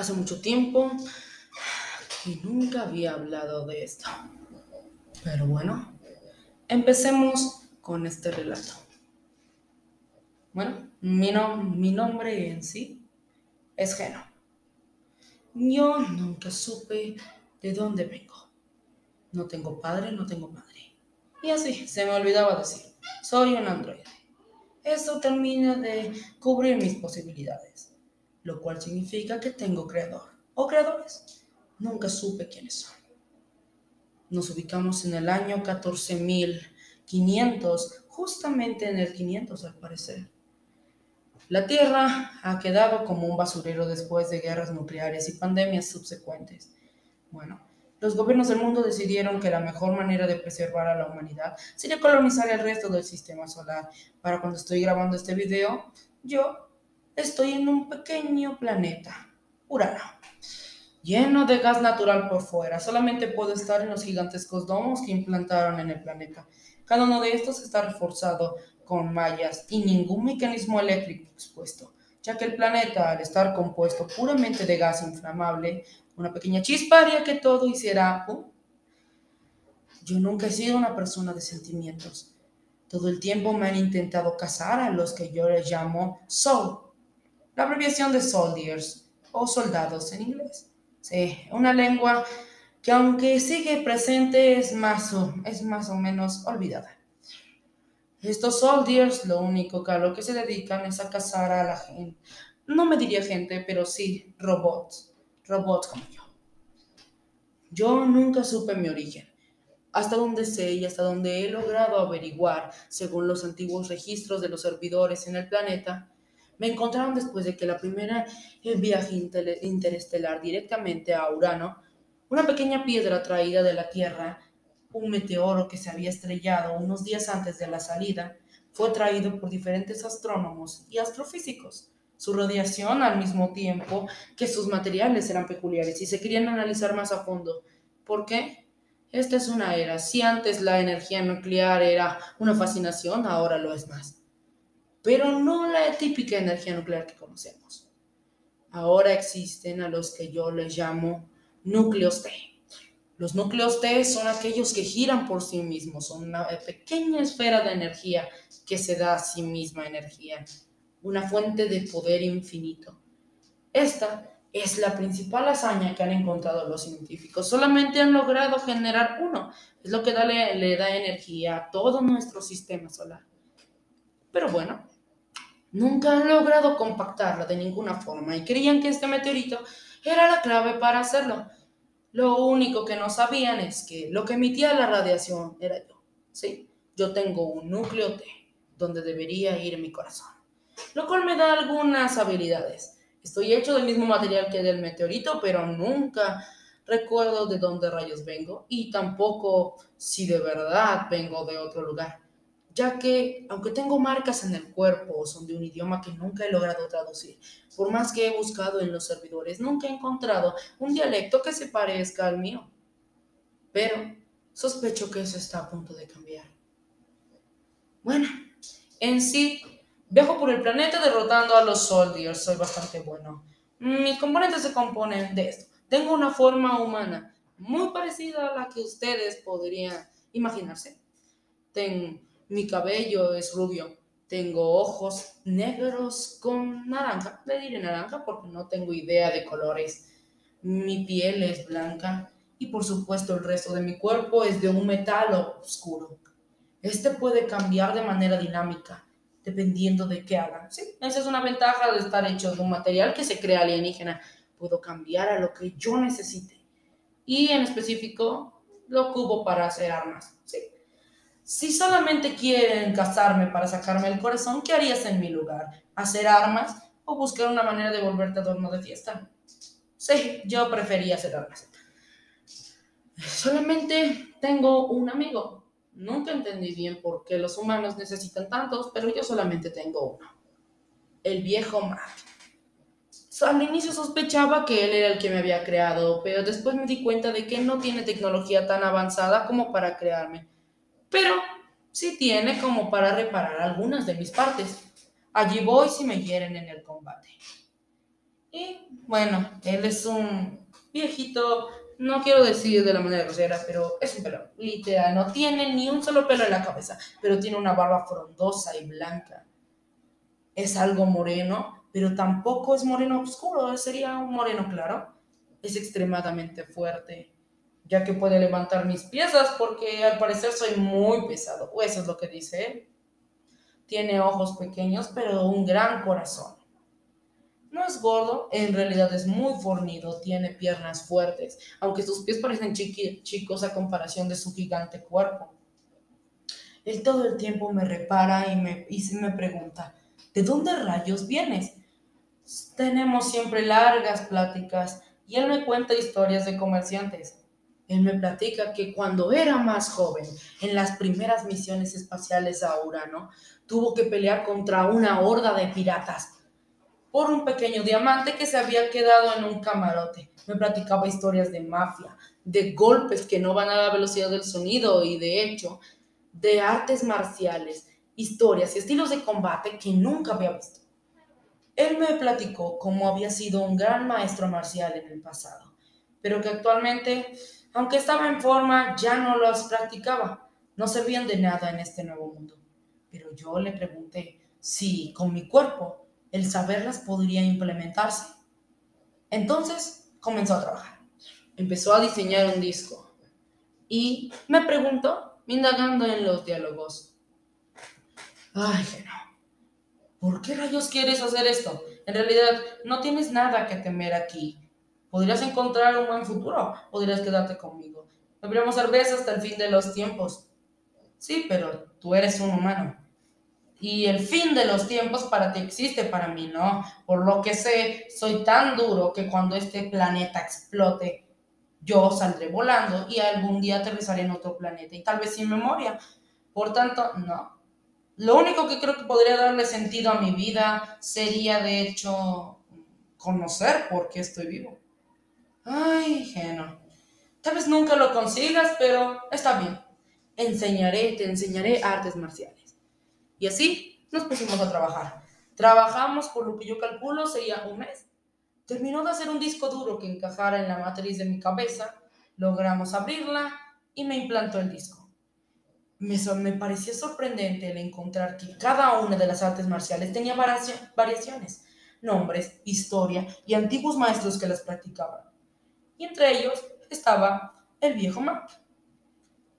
Hace mucho tiempo que nunca había hablado de esto. Pero bueno, empecemos con este relato. Bueno, mi, mi nombre en sí es Geno. Yo nunca supe de dónde vengo. No tengo padre, no tengo madre. Y así, se me olvidaba decir, soy un androide. Eso termina de cubrir mis posibilidades, lo cual significa que tengo creador o creadores. Nunca supe quiénes son. Nos ubicamos en el año 14.500, justamente en el 500 al parecer. La Tierra ha quedado como un basurero después de guerras nucleares y pandemias subsecuentes. Bueno, los gobiernos del mundo decidieron que la mejor manera de preservar a la humanidad sería colonizar el resto del sistema solar. Para cuando estoy grabando este video, yo estoy en un pequeño planeta, Urano, lleno de gas natural por fuera. Solamente puedo estar en los gigantescos domos que implantaron en el planeta. Cada uno de estos está reforzado con mallas y ningún mecanismo eléctrico expuesto, ya que el planeta, al estar compuesto puramente de gas inflamable, una pequeña chispa haría que todo hiciera... Yo nunca he sido una persona de sentimientos. Todo el tiempo me han intentado cazar a los que yo les llamo soul, la abreviación de soldiers o soldados en inglés. Sí, una lengua que aunque sigue presente es más o, es más o menos olvidada. Estos soldiers lo único que a lo que se dedican es a cazar a la gente. No me diría gente, pero sí robots robots como yo. Yo nunca supe mi origen. Hasta donde sé y hasta donde he logrado averiguar, según los antiguos registros de los servidores en el planeta, me encontraron después de que la primera viaje interestelar directamente a Urano, una pequeña piedra traída de la Tierra, un meteoro que se había estrellado unos días antes de la salida, fue traído por diferentes astrónomos y astrofísicos su radiación al mismo tiempo que sus materiales eran peculiares y se querían analizar más a fondo. ¿Por qué? Esta es una era. Si antes la energía nuclear era una fascinación, ahora lo es más. Pero no la típica energía nuclear que conocemos. Ahora existen a los que yo les llamo núcleos T. Los núcleos T son aquellos que giran por sí mismos, son una pequeña esfera de energía que se da a sí misma energía una fuente de poder infinito. Esta es la principal hazaña que han encontrado los científicos. Solamente han logrado generar uno. Es lo que le da energía a todo nuestro sistema solar. Pero bueno, nunca han logrado compactarla de ninguna forma y creían que este meteorito era la clave para hacerlo. Lo único que no sabían es que lo que emitía la radiación era yo. Sí, yo tengo un núcleo T donde debería ir mi corazón lo cual me da algunas habilidades. Estoy hecho del mismo material que del meteorito, pero nunca recuerdo de dónde rayos vengo y tampoco si de verdad vengo de otro lugar, ya que aunque tengo marcas en el cuerpo, son de un idioma que nunca he logrado traducir. Por más que he buscado en los servidores, nunca he encontrado un dialecto que se parezca al mío. Pero sospecho que eso está a punto de cambiar. Bueno, en sí Viajo por el planeta derrotando a los soldiers. Soy bastante bueno. Mis componentes se componen de esto. Tengo una forma humana muy parecida a la que ustedes podrían imaginarse. Mi cabello es rubio. Tengo ojos negros con naranja. Le diré naranja porque no tengo idea de colores. Mi piel es blanca y por supuesto el resto de mi cuerpo es de un metal oscuro. Este puede cambiar de manera dinámica dependiendo de qué hagan. Sí, esa es una ventaja de estar hecho de un material que se crea alienígena. Puedo cambiar a lo que yo necesite. Y en específico, lo cubo para hacer armas. Sí. Si solamente quieren cazarme para sacarme el corazón, ¿qué harías en mi lugar? ¿Hacer armas o buscar una manera de volverte adorno de fiesta? Sí, yo prefería hacer armas. Solamente tengo un amigo, Nunca entendí bien por qué los humanos necesitan tantos, pero yo solamente tengo uno. El viejo Mac. Al inicio sospechaba que él era el que me había creado, pero después me di cuenta de que no tiene tecnología tan avanzada como para crearme. Pero sí tiene como para reparar algunas de mis partes. Allí voy si me hieren en el combate. Y bueno, él es un viejito, no quiero decir de la manera grosera, pero es un pelo, literal, no tiene ni un solo pelo en la cabeza, pero tiene una barba frondosa y blanca. Es algo moreno, pero tampoco es moreno oscuro, sería un moreno claro. Es extremadamente fuerte, ya que puede levantar mis piezas porque al parecer soy muy pesado, o eso es lo que dice él. Tiene ojos pequeños, pero un gran corazón. No es gordo, en realidad es muy fornido, tiene piernas fuertes, aunque sus pies parecen chicos a comparación de su gigante cuerpo. Él todo el tiempo me repara y me, y me pregunta, ¿de dónde rayos vienes? Tenemos siempre largas pláticas y él me cuenta historias de comerciantes. Él me platica que cuando era más joven, en las primeras misiones espaciales a Urano, tuvo que pelear contra una horda de piratas por un pequeño diamante que se había quedado en un camarote. Me platicaba historias de mafia, de golpes que no van a la velocidad del sonido y de hecho, de artes marciales, historias y estilos de combate que nunca había visto. Él me platicó cómo había sido un gran maestro marcial en el pasado, pero que actualmente, aunque estaba en forma, ya no los practicaba. No servían de nada en este nuevo mundo. Pero yo le pregunté si con mi cuerpo el saberlas podría implementarse. Entonces comenzó a trabajar. Empezó a diseñar un disco y me preguntó, indagando en los diálogos, ay, no, ¿por qué rayos quieres hacer esto? En realidad no tienes nada que temer aquí. Podrías encontrar un buen futuro, podrías quedarte conmigo. Podríamos cerveza hasta el fin de los tiempos. Sí, pero tú eres un humano y el fin de los tiempos para ti existe, para mí no. Por lo que sé, soy tan duro que cuando este planeta explote, yo saldré volando y algún día aterrizaré en otro planeta y tal vez sin memoria. Por tanto, no. Lo único que creo que podría darle sentido a mi vida sería, de hecho, conocer por qué estoy vivo. Ay, Geno. Tal vez nunca lo consigas, pero está bien. Enseñaré, te enseñaré artes marciales. Y así nos pusimos a trabajar. Trabajamos por lo que yo calculo sería un mes. Terminó de hacer un disco duro que encajara en la matriz de mi cabeza, logramos abrirla y me implantó el disco. Me, me pareció sorprendente el encontrar que cada una de las artes marciales tenía variaciones, nombres, historia y antiguos maestros que las practicaban. Y entre ellos estaba el viejo Mac.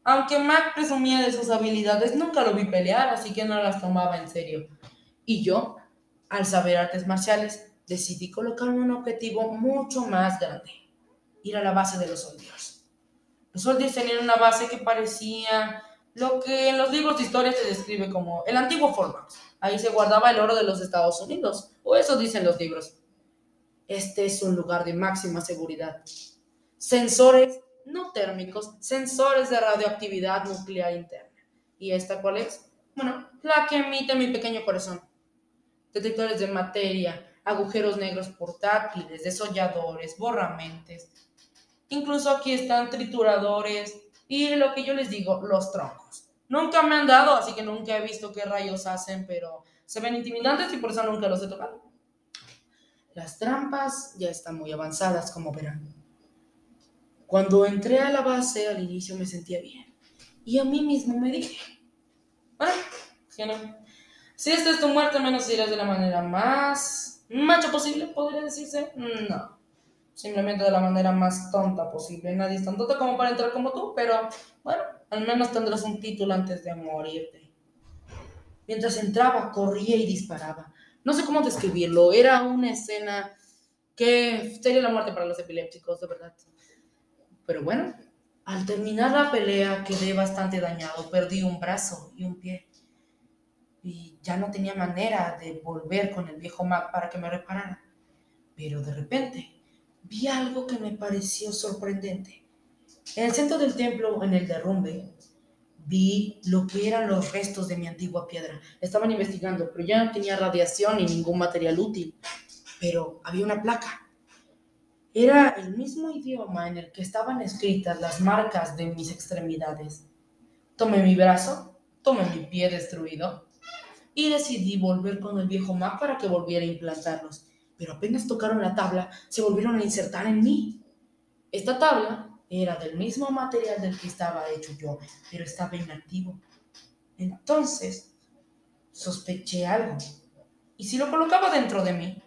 Aunque Mac presumía de sus habilidades, nunca lo vi pelear, así que no las tomaba en serio. Y yo, al saber artes marciales, decidí colocarme un objetivo mucho más grande, ir a la base de los soldiers. Los soldiers tenían una base que parecía lo que en los libros de historia se describe como el antiguo Formax. Ahí se guardaba el oro de los Estados Unidos, o eso dicen los libros. Este es un lugar de máxima seguridad. Sensores no térmicos, sensores de radioactividad nuclear interna. ¿Y esta cuál es? Bueno, la que emite mi pequeño corazón. Detectores de materia, agujeros negros portátiles, desolladores, borramentes. Incluso aquí están trituradores y lo que yo les digo, los troncos. Nunca me han dado, así que nunca he visto qué rayos hacen, pero se ven intimidantes y por eso nunca los he tocado. Las trampas ya están muy avanzadas, como verán. Cuando entré a la base, al inicio me sentía bien. Y a mí mismo me dije, bueno, si esta es tu muerte, menos irás de la manera más macho posible, podría decirse. No, simplemente de la manera más tonta posible. Nadie es tan tonta como para entrar como tú, pero bueno, al menos tendrás un título antes de morirte. Mientras entraba, corría y disparaba. No sé cómo describirlo, era una escena que sería la muerte para los epilépticos, de verdad. Pero bueno, al terminar la pelea quedé bastante dañado, perdí un brazo y un pie. Y ya no tenía manera de volver con el viejo Mac para que me reparara. Pero de repente vi algo que me pareció sorprendente. En el centro del templo, en el derrumbe, vi lo que eran los restos de mi antigua piedra. Estaban investigando, pero ya no tenía radiación ni ningún material útil. Pero había una placa era el mismo idioma en el que estaban escritas las marcas de mis extremidades. Tomé mi brazo, tomé mi pie destruido y decidí volver con el viejo Mac para que volviera a implantarlos. pero apenas tocaron la tabla, se volvieron a insertar en mí. Esta tabla era del mismo material del que estaba hecho yo, pero estaba inactivo. Entonces, sospeché algo. ¿Y si lo colocaba dentro de mí?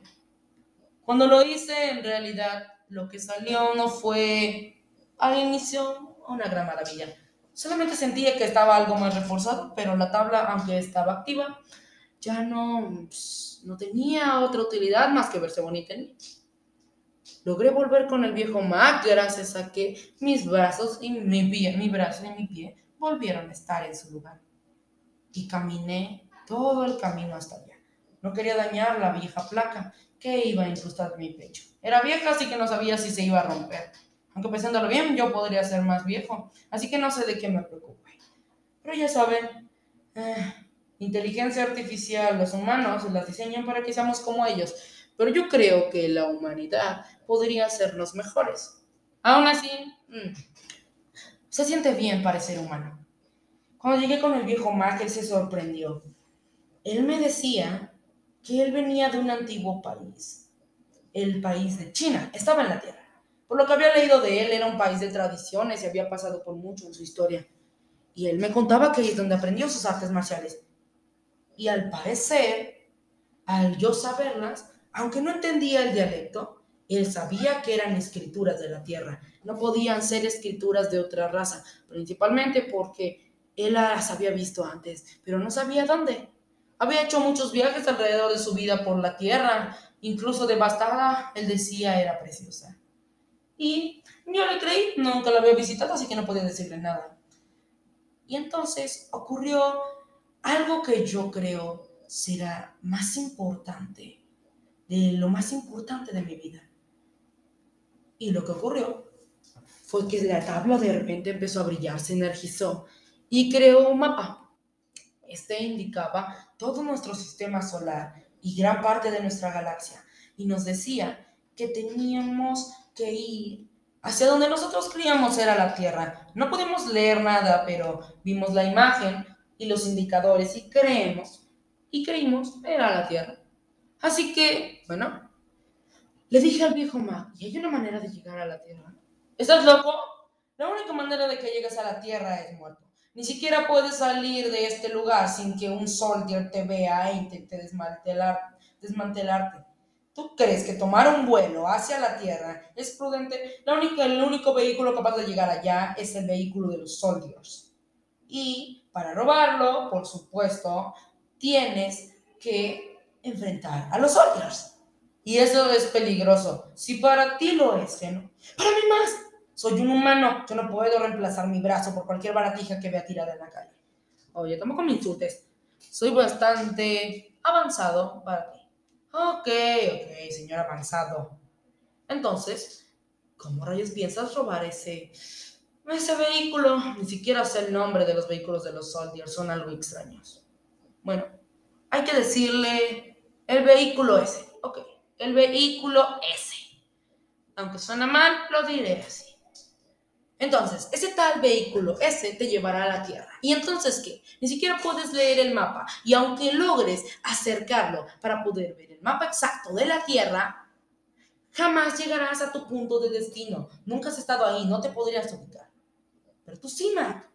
Cuando lo hice, en realidad, lo que salió no fue al inicio una gran maravilla. Solamente sentía que estaba algo más reforzado, pero la tabla, aunque estaba activa, ya no, pues, no tenía otra utilidad más que verse bonita en mí. Logré volver con el viejo Mac gracias a que mis brazos y mi pie, mi brazo y mi pie volvieron a estar en su lugar. Y caminé todo el camino hasta allá. No quería dañar la vieja placa que iba a incrustar mi pecho. Era vieja, así que no sabía si se iba a romper. Aunque pensándolo bien, yo podría ser más viejo, así que no sé de qué me preocupe. Pero ya saben, eh, inteligencia artificial, los humanos las diseñan para que seamos como ellos, pero yo creo que la humanidad podría hacernos mejores. Aún así, mm, se siente bien parecer humano. Cuando llegué con el viejo Mac, él se sorprendió. Él me decía que él venía de un antiguo país, el país de China, estaba en la Tierra. Por lo que había leído de él, era un país de tradiciones y había pasado por mucho en su historia. Y él me contaba que es donde aprendió sus artes marciales. Y al parecer, al yo saberlas, aunque no entendía el dialecto, él sabía que eran escrituras de la tierra. No podían ser escrituras de otra raza, principalmente porque él las había visto antes, pero no sabía dónde. Había hecho muchos viajes alrededor de su vida por la tierra, incluso devastada, él decía era preciosa. Y yo le creí, nunca la había visitado, así que no podía decirle nada. Y entonces ocurrió algo que yo creo será más importante, de lo más importante de mi vida. Y lo que ocurrió fue que la tabla de repente empezó a brillar, se energizó y creó un mapa. Este indicaba todo nuestro sistema solar y gran parte de nuestra galaxia y nos decía que teníamos que ir hacia donde nosotros creíamos era la Tierra. No pudimos leer nada, pero vimos la imagen y los indicadores y creemos, y creímos era la Tierra. Así que, bueno, le dije al viejo Mac, ¿y hay una manera de llegar a la Tierra? ¿Estás loco? La única manera de que llegues a la Tierra es muerto. Ni siquiera puedes salir de este lugar sin que un soldier te vea e intente desmantelar, desmantelarte. ¿Tú crees que tomar un vuelo hacia la Tierra es prudente? La única, el único vehículo capaz de llegar allá es el vehículo de los soldiers. Y para robarlo, por supuesto, tienes que enfrentar a los soldiers. Y eso es peligroso. Si para ti lo es, ¿no? Para mí más. Soy un humano. Yo no puedo reemplazar mi brazo por cualquier baratija que vea tirada en la calle. Oye, tampoco me insultes. Soy bastante avanzado para ti. Ok, ok, señor avanzado. Entonces, ¿cómo rayos piensas robar ese, ese vehículo? Ni siquiera sé el nombre de los vehículos de los Soldiers, son algo extraños. Bueno, hay que decirle el vehículo ese. Ok, el vehículo ese. Aunque suena mal, lo diré así. Entonces, ese tal vehículo, ese te llevará a la Tierra. ¿Y entonces qué? Ni siquiera puedes leer el mapa. Y aunque logres acercarlo para poder ver el mapa exacto de la Tierra, jamás llegarás a tu punto de destino. Nunca has estado ahí, no te podrías ubicar. Pero tú sí, Mac.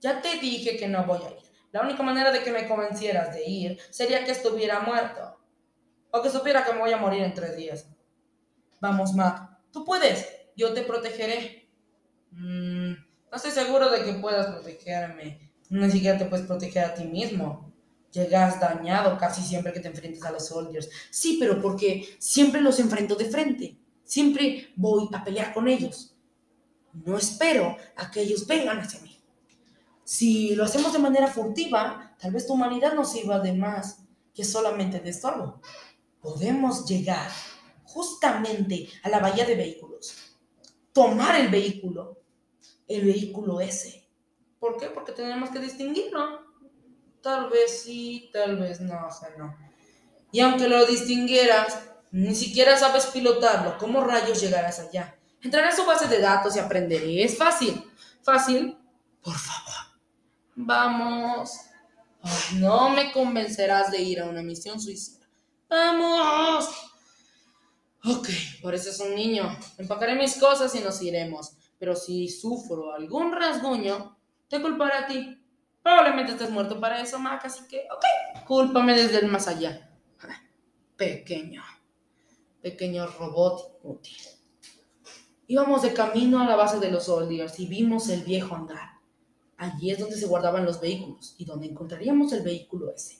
Ya te dije que no voy a ir. La única manera de que me convencieras de ir sería que estuviera muerto. O que supiera que me voy a morir en tres días. Vamos, Mac. Tú puedes. Yo te protegeré. Mm, no estoy seguro de que puedas protegerme. Ni siquiera te puedes proteger a ti mismo. Llegas dañado casi siempre que te enfrentes a los soldiers. Sí, pero porque siempre los enfrento de frente. Siempre voy a pelear con ellos. No espero a que ellos vengan hacia mí. Si lo hacemos de manera furtiva, tal vez tu humanidad nos sirva de más que solamente de estorbo. Podemos llegar justamente a la bahía de vehículos, tomar el vehículo el vehículo ese. ¿Por qué? Porque tenemos que distinguirlo. Tal vez sí, tal vez no, o sea, no. Y aunque lo distinguieras, ni siquiera sabes pilotarlo. ¿Cómo rayos llegarás allá? Entraré a su base de datos y aprenderé. Es fácil. ¿Fácil? Por favor. Vamos. no me convencerás de ir a una misión suicida. Vamos. Ok, pareces un niño. Empacaré mis cosas y nos iremos. Pero si sufro algún rasguño, te culparé a ti. Probablemente estés muerto para eso, Mac, así que, ok, cúlpame desde el más allá. Pequeño, pequeño robot útil. Íbamos de camino a la base de los Soldiers y vimos el viejo hangar. Allí es donde se guardaban los vehículos y donde encontraríamos el vehículo ese.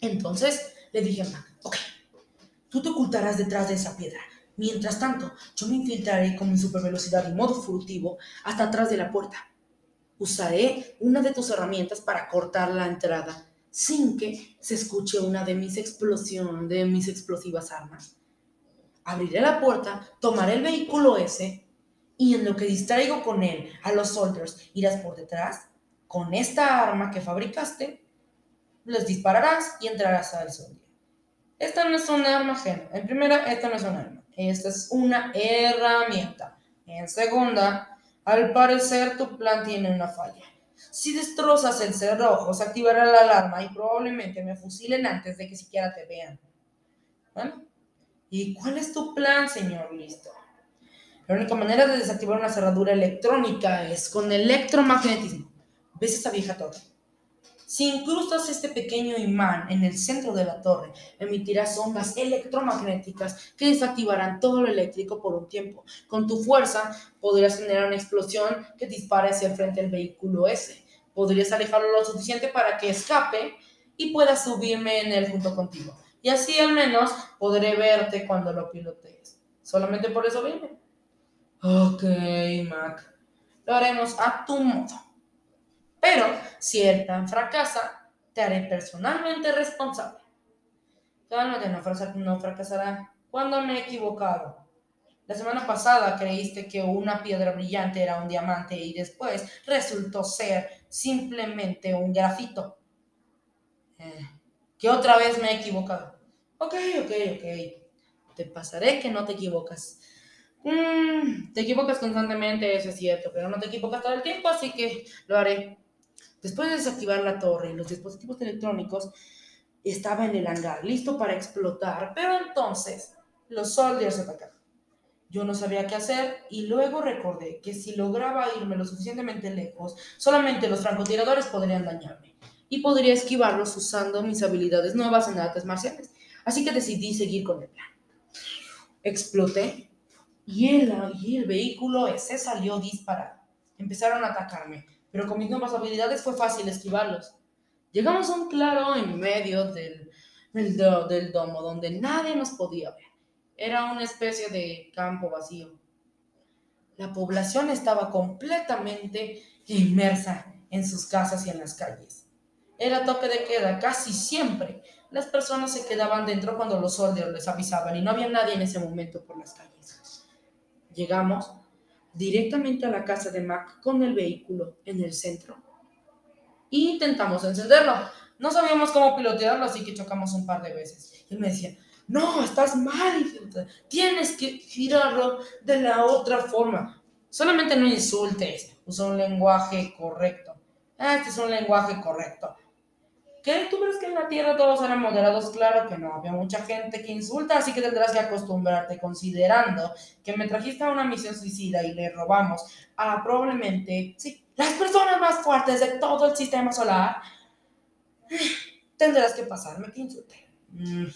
Entonces le dije a Mac, ok, tú te ocultarás detrás de esa piedra. Mientras tanto, yo me infiltraré con mi supervelocidad y modo furtivo hasta atrás de la puerta. Usaré una de tus herramientas para cortar la entrada sin que se escuche una de mis explosiones, de mis explosivas armas abriré la puerta, tomaré el vehículo ese y en lo que distraigo con él a los soldiers, irás por detrás con esta arma que fabricaste, les dispararás y entrarás al soldier. Esta no es una arma ajena. En primera, esta no es una arma. Esta es una herramienta. En segunda, al parecer tu plan tiene una falla. Si destrozas el cerrojo, se activará la alarma y probablemente me fusilen antes de que siquiera te vean. ¿Vale? ¿Y cuál es tu plan, señor Listo? La única manera de desactivar una cerradura electrónica es con electromagnetismo. ¿Ves esa vieja torre? Si incrustas este pequeño imán en el centro de la torre, emitirás ondas electromagnéticas que desactivarán todo lo eléctrico por un tiempo. Con tu fuerza podrías generar una explosión que dispare hacia el frente del vehículo ese. Podrías alejarlo lo suficiente para que escape y puedas subirme en él junto contigo y así al menos podré verte cuando lo pilotees. Solamente por eso vine. Ok, Mac. Lo haremos a tu modo. Pero si el plan fracasa, te haré personalmente responsable. Cálmate, no, no fracasará. ¿Cuándo me he equivocado? La semana pasada creíste que una piedra brillante era un diamante y después resultó ser simplemente un grafito. Eh, que otra vez me he equivocado. Ok, ok, ok. Te pasaré que no te equivocas. Mm, te equivocas constantemente, eso es cierto, pero no te equivocas todo el tiempo, así que lo haré. Después de desactivar la torre y los dispositivos electrónicos, estaba en el hangar, listo para explotar, pero entonces los soldiers atacaron. Yo no sabía qué hacer y luego recordé que si lograba irme lo suficientemente lejos, solamente los francotiradores podrían dañarme y podría esquivarlos usando mis habilidades nuevas en artes marciales. Así que decidí seguir con el plan. Exploté y el, vehículo ese salió disparado. Empezaron a atacarme, pero con mis nuevas habilidades fue fácil esquivarlos. Llegamos a un claro en medio del, del, domo donde nadie nos podía ver. Era una especie de campo vacío. La población estaba completamente inmersa en sus casas y en las calles. Era toque de queda casi siempre. Las personas se quedaban dentro cuando los soldiers les avisaban y no había nadie en ese momento por las calles. Llegamos directamente a la casa de Mac con el vehículo en el centro. Intentamos encenderlo. No sabíamos cómo pilotearlo, así que chocamos un par de veces. Y él me decía, no, estás mal, tienes que girarlo de la otra forma. Solamente no insultes, usa un lenguaje correcto. Este es un lenguaje correcto. ¿Qué? ¿Tú crees que en la Tierra todos eran moderados? Claro que no, había mucha gente que insulta, así que tendrás que acostumbrarte, considerando que me trajiste a una misión suicida y le robamos a probablemente, sí, las personas más fuertes de todo el sistema solar. Tendrás que pasarme que insulte. Mm,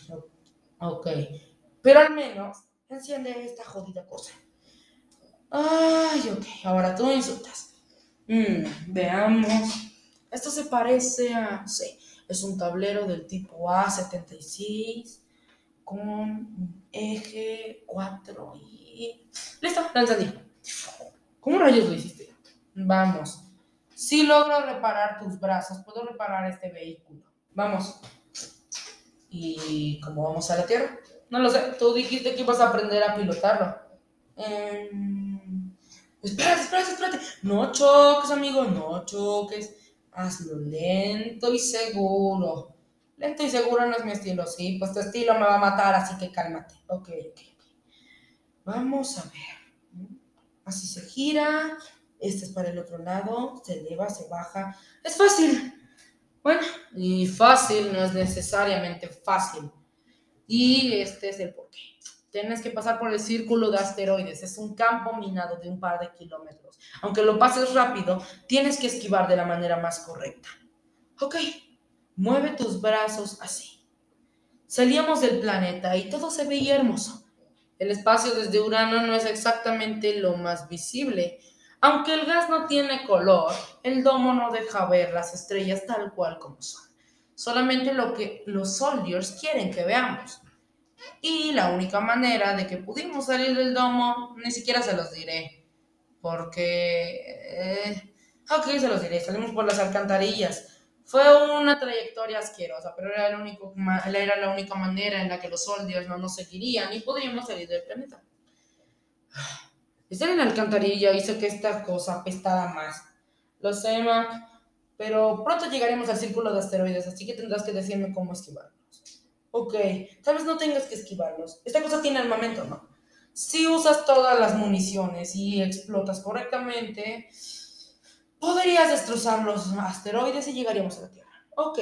ok, pero al menos enciende esta jodida cosa. Ay, ok, ahora tú insultas. Mm, veamos. Esto se parece a, sí, es un tablero del tipo A76 con eje 4 y... ¡Listo! Lo. ¿Cómo rayos lo hiciste? Vamos. Si logro reparar tus brazos, puedo reparar este vehículo. Vamos. ¿Y cómo vamos a la Tierra? No lo sé. Tú dijiste que ibas a aprender a pilotarlo. Eh... Espérate, espérate, espérate. No choques, amigo. No choques hazlo lento y seguro. Lento y seguro no es mi estilo, sí, pues tu estilo me va a matar, así que cálmate. Ok, ok, Vamos a ver. Así se gira. Este es para el otro lado. Se eleva, se baja. Es fácil. Bueno, y fácil no es necesariamente fácil. Y este es el porqué. Tienes que pasar por el círculo de asteroides. Es un campo minado de un par de kilómetros. Aunque lo pases rápido, tienes que esquivar de la manera más correcta. Ok, mueve tus brazos así. Salíamos del planeta y todo se veía hermoso. El espacio desde Urano no es exactamente lo más visible. Aunque el gas no tiene color, el domo no deja ver las estrellas tal cual como son. Solamente lo que los soldiers quieren que veamos. Y la única manera de que pudimos salir del domo, ni siquiera se los diré. Porque... Eh, ok, se los diré. Salimos por las alcantarillas. Fue una trayectoria asquerosa, pero era, el único, era la única manera en la que los soldiers no nos seguirían y podríamos salir del planeta. Estar en la alcantarilla hizo que esta cosa apestara más. Lo sé, Mac, pero pronto llegaremos al círculo de asteroides, así que tendrás que decirme cómo esquivar. Ok, tal vez no tengas que esquivarlos. Esta cosa tiene armamento, ¿no? Si usas todas las municiones y explotas correctamente, podrías destrozar los asteroides y llegaríamos a la Tierra. Ok.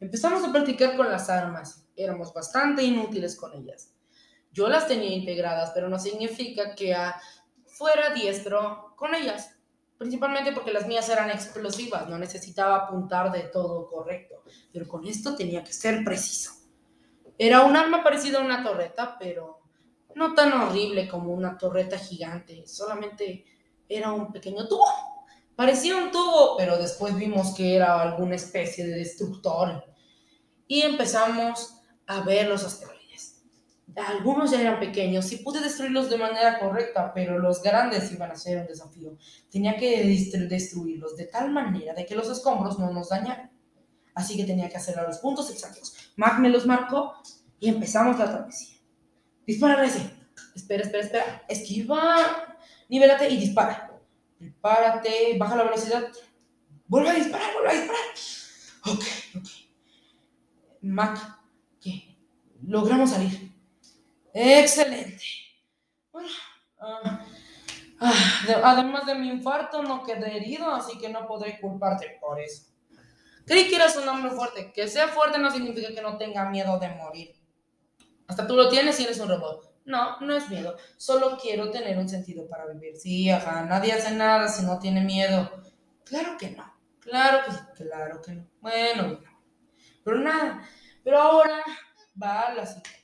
Empezamos a practicar con las armas. Éramos bastante inútiles con ellas. Yo las tenía integradas, pero no significa que fuera diestro con ellas principalmente porque las mías eran explosivas, no necesitaba apuntar de todo correcto, pero con esto tenía que ser preciso. Era un arma parecida a una torreta, pero no tan horrible como una torreta gigante, solamente era un pequeño tubo. Parecía un tubo, pero después vimos que era alguna especie de destructor. Y empezamos a ver los asteroides. Algunos ya eran pequeños y pude destruirlos de manera correcta, pero los grandes iban a ser un desafío. Tenía que destruirlos de tal manera de que los escombros no nos dañaran. Así que tenía que hacer a los puntos exactos. Mac me los marcó y empezamos la travesía. Dispara, ese. Espera, espera, espera. Esquiva. Nivélate y dispara. Prepárate. Baja la velocidad. Vuelve a disparar, vuelve a disparar. Ok, ok. Mac, ¿qué? Logramos salir. Excelente. Bueno, ah, ah, además de mi infarto, no quedé herido, así que no podré culparte por eso. Creí que eras un hombre fuerte. Que sea fuerte no significa que no tenga miedo de morir. Hasta tú lo tienes y eres un robot. No, no es miedo. Solo quiero tener un sentido para vivir. Sí, ajá. Nadie hace nada si no tiene miedo. Claro que no. Claro que sí. Claro que no. Bueno, Pero nada. Pero ahora va la siguiente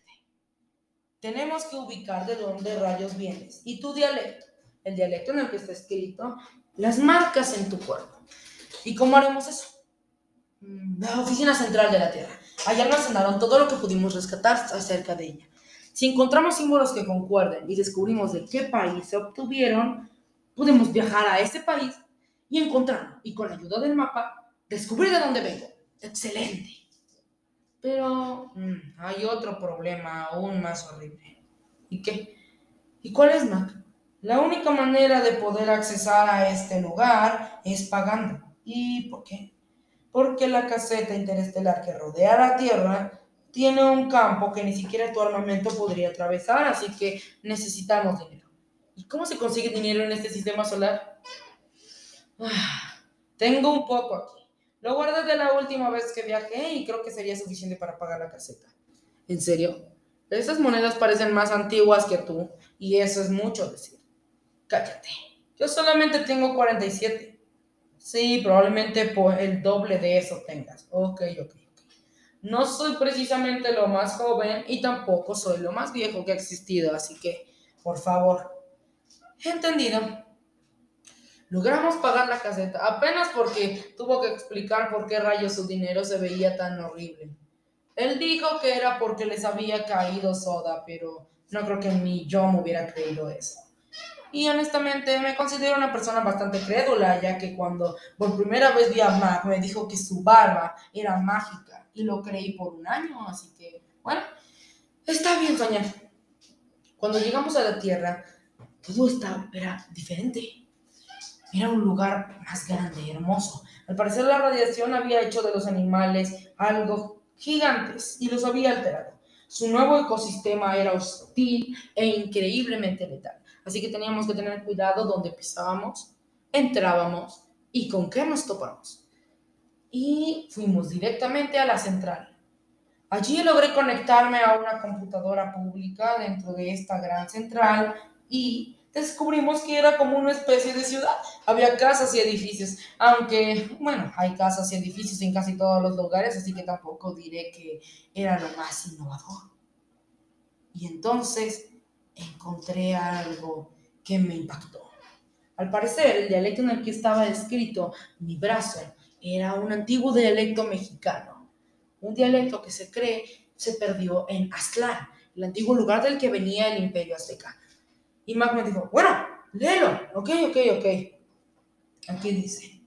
tenemos que ubicar de dónde rayos vienes y tu dialecto, el dialecto en el que está escrito, las marcas en tu cuerpo. ¿Y cómo haremos eso? Mm, la oficina central de la Tierra. Allá almacenaron todo lo que pudimos rescatar acerca de ella. Si encontramos símbolos que concuerden y descubrimos de qué país se obtuvieron, podemos viajar a ese país y encontrarlo. Y con la ayuda del mapa, descubrir de dónde vengo. Excelente. Pero mm, hay otro problema aún más horrible. ¿Y qué? ¿Y cuál es, Mac? La única manera de poder accesar a este lugar es pagando. ¿Y por qué? Porque la caseta interestelar que rodea la Tierra tiene un campo que ni siquiera tu armamento podría atravesar, así que necesitamos dinero. ¿Y cómo se consigue dinero en este sistema solar? Ah, tengo un poco aquí. Lo guardé de la última vez que viajé y creo que sería suficiente para pagar la caseta. ¿En serio? Esas monedas parecen más antiguas que tú y eso es mucho decir. Cállate. Yo solamente tengo 47. Sí, probablemente el doble de eso tengas. Ok, ok, ok. No soy precisamente lo más joven y tampoco soy lo más viejo que ha existido, así que, por favor. Entendido. Logramos pagar la caseta, apenas porque tuvo que explicar por qué rayos su dinero se veía tan horrible. Él dijo que era porque les había caído soda, pero no creo que ni yo me hubiera creído eso. Y honestamente me considero una persona bastante crédula, ya que cuando por primera vez vi a Mac me dijo que su barba era mágica y lo creí por un año, así que bueno, está bien soñar. Cuando llegamos a la Tierra, todo estaba, era diferente. Era un lugar más grande, hermoso. Al parecer la radiación había hecho de los animales algo gigantes y los había alterado. Su nuevo ecosistema era hostil e increíblemente letal. Así que teníamos que tener cuidado donde pisábamos, entrábamos y con qué nos topamos. Y fuimos directamente a la central. Allí logré conectarme a una computadora pública dentro de esta gran central y descubrimos que era como una especie de ciudad. Había casas y edificios, aunque, bueno, hay casas y edificios en casi todos los lugares, así que tampoco diré que era lo más innovador. Y entonces encontré algo que me impactó. Al parecer, el dialecto en el que estaba escrito mi brazo era un antiguo dialecto mexicano, un dialecto que se cree se perdió en Aztlán, el antiguo lugar del que venía el imperio azteca. Y Mac me dijo, bueno, léelo. Ok, ok, ok. Aquí dice.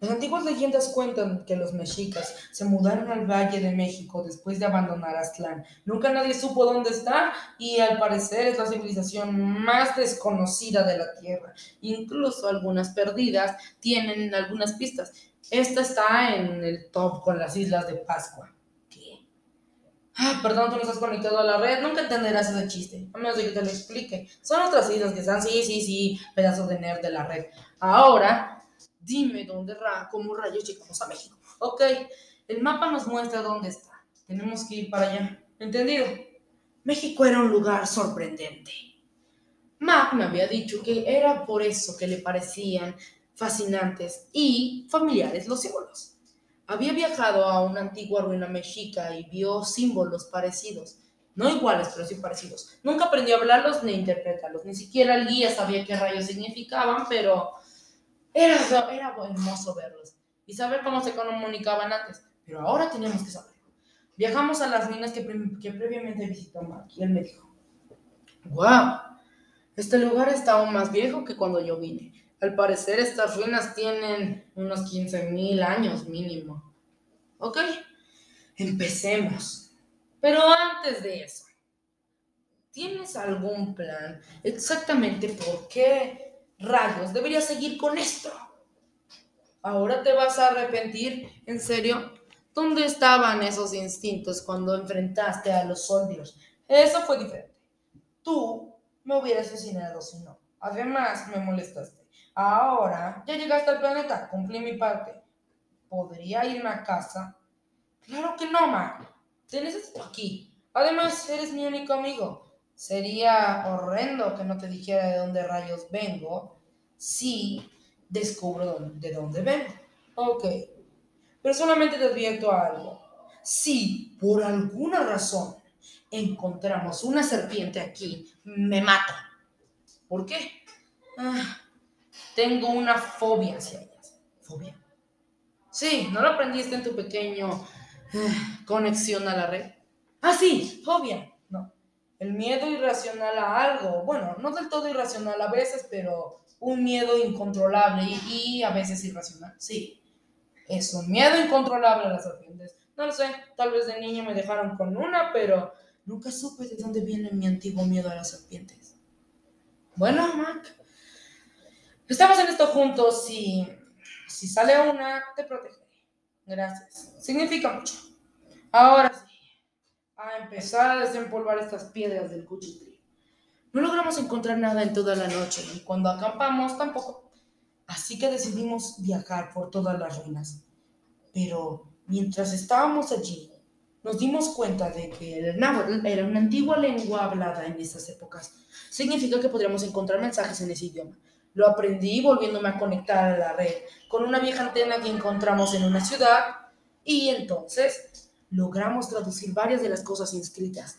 Las antiguas leyendas cuentan que los mexicas se mudaron al Valle de México después de abandonar Aztlán. Nunca nadie supo dónde está y al parecer es la civilización más desconocida de la Tierra. Incluso algunas perdidas tienen algunas pistas. Esta está en el top con las islas de Pascua. Ah, perdón, tú no estás conectado a la red, nunca entenderás ese chiste, a menos de que te lo explique. Son otras islas que están, sí, sí, sí, pedazos de nerd de la red. Ahora, dime dónde, ra cómo rayos llegamos a México. Ok, el mapa nos muestra dónde está. Tenemos que ir para allá. ¿Entendido? México era un lugar sorprendente. Mac me había dicho que era por eso que le parecían fascinantes y familiares los símbolos. Había viajado a una antigua ruina mexica y vio símbolos parecidos. No iguales, pero sí parecidos. Nunca aprendió a hablarlos ni a interpretarlos. Ni siquiera el guía sabía qué rayos significaban, pero era, era hermoso verlos y saber cómo se comunicaban antes. Pero ahora teníamos que saberlo. Viajamos a las ruinas que, que previamente visitó Mark y él me dijo, ¡Wow! Este lugar está aún más viejo que cuando yo vine. Al parecer estas ruinas tienen unos 15.000 años mínimo. ¿Ok? Empecemos. Pero antes de eso, ¿tienes algún plan exactamente por qué rayos deberías seguir con esto? ¿Ahora te vas a arrepentir? ¿En serio? ¿Dónde estaban esos instintos cuando enfrentaste a los soldiers? Eso fue diferente. Tú me hubieras asesinado si no. Además, me molestaste. Ahora, ya llegaste al planeta, cumplí mi parte. ¿Podría irme a casa? Claro que no, Mac. Te necesito aquí. Además, eres mi único amigo. Sería horrendo que no te dijera de dónde rayos vengo si descubro de dónde vengo. Ok. Pero solamente te advierto algo. Si por alguna razón encontramos una serpiente aquí, me mato. ¿Por qué? Ah, tengo una fobia hacia ellas. ¿Fobia? Sí, ¿no lo aprendiste en tu pequeño eh, conexión a la red? Ah, sí, fobia. No. El miedo irracional a algo. Bueno, no del todo irracional a veces, pero un miedo incontrolable y, a veces irracional. Sí. Es un miedo incontrolable a las serpientes. No lo sé, tal vez de niño me dejaron con una, pero nunca supe de dónde viene mi antiguo miedo a las serpientes. Bueno, Mac, Estamos en esto juntos y si sale una, te protegeré. Gracias. Significa mucho. Ahora sí, a empezar a desempolvar estas piedras del cuchitril. No logramos encontrar nada en toda la noche y cuando acampamos tampoco. Así que decidimos viajar por todas las ruinas. Pero mientras estábamos allí, nos dimos cuenta de que el náhuatl era una antigua lengua hablada en esas épocas. Significa que podríamos encontrar mensajes en ese idioma. Lo aprendí volviéndome a conectar a la red con una vieja antena que encontramos en una ciudad y entonces logramos traducir varias de las cosas inscritas.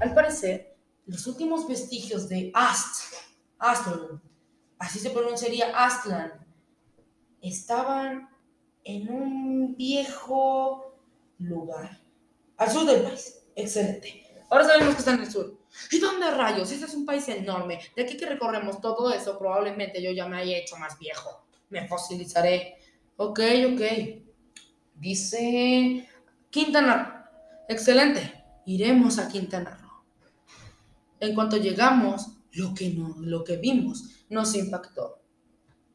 Al parecer, los últimos vestigios de Ast, Astlan, así se pronunciaría Astlan, estaban en un viejo lugar al sur del país. Excelente. Ahora sabemos que está en el sur. ¿Y dónde rayos? Ese es un país enorme. De aquí que recorremos todo eso, probablemente yo ya me haya hecho más viejo. Me fosilizaré. Ok, ok. Dice Quintana. Excelente. Iremos a Quintana Roo. En cuanto llegamos, lo que, no, lo que vimos nos impactó.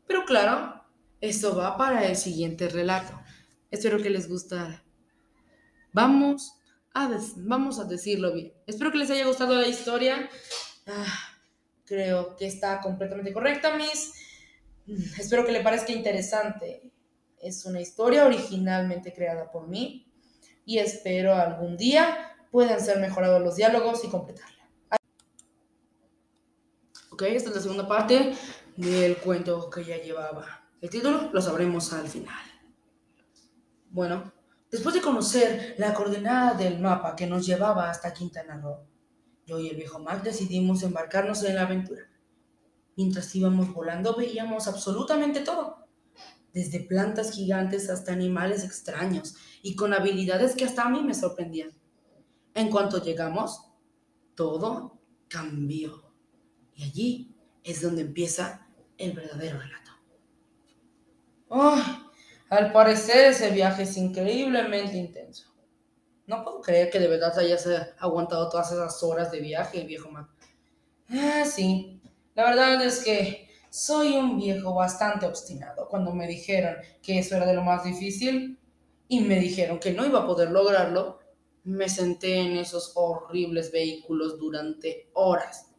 Pero claro, esto va para el siguiente relato. Espero que les gustara. Vamos vamos a decirlo bien. Espero que les haya gustado la historia. Ah, creo que está completamente correcta, Miss. Mm, espero que le parezca interesante. Es una historia originalmente creada por mí. y espero algún día puedan ser mejorados los diálogos y completarla. Ok, esta es la segunda parte del cuento que ya llevaba. El título lo sabremos al final. Bueno, después de conocer la coordenada del mapa que nos llevaba hasta Quintana Roo, yo y el viejo Mac decidimos embarcarnos en la aventura. Mientras íbamos volando veíamos absolutamente todo, desde plantas gigantes hasta animales extraños y con habilidades que hasta a mí me sorprendían. En cuanto llegamos, todo cambió. Y allí es donde empieza el verdadero relato. Oh, al parecer ese viaje es increíblemente intenso. No puedo creer que de verdad hayas aguantado todas esas horas de viaje, viejo Mac. Ah, sí. La verdad es que soy un viejo bastante obstinado. Cuando me dijeron que eso era de lo más difícil y me dijeron que no iba a poder lograrlo, me senté en esos horribles vehículos durante horas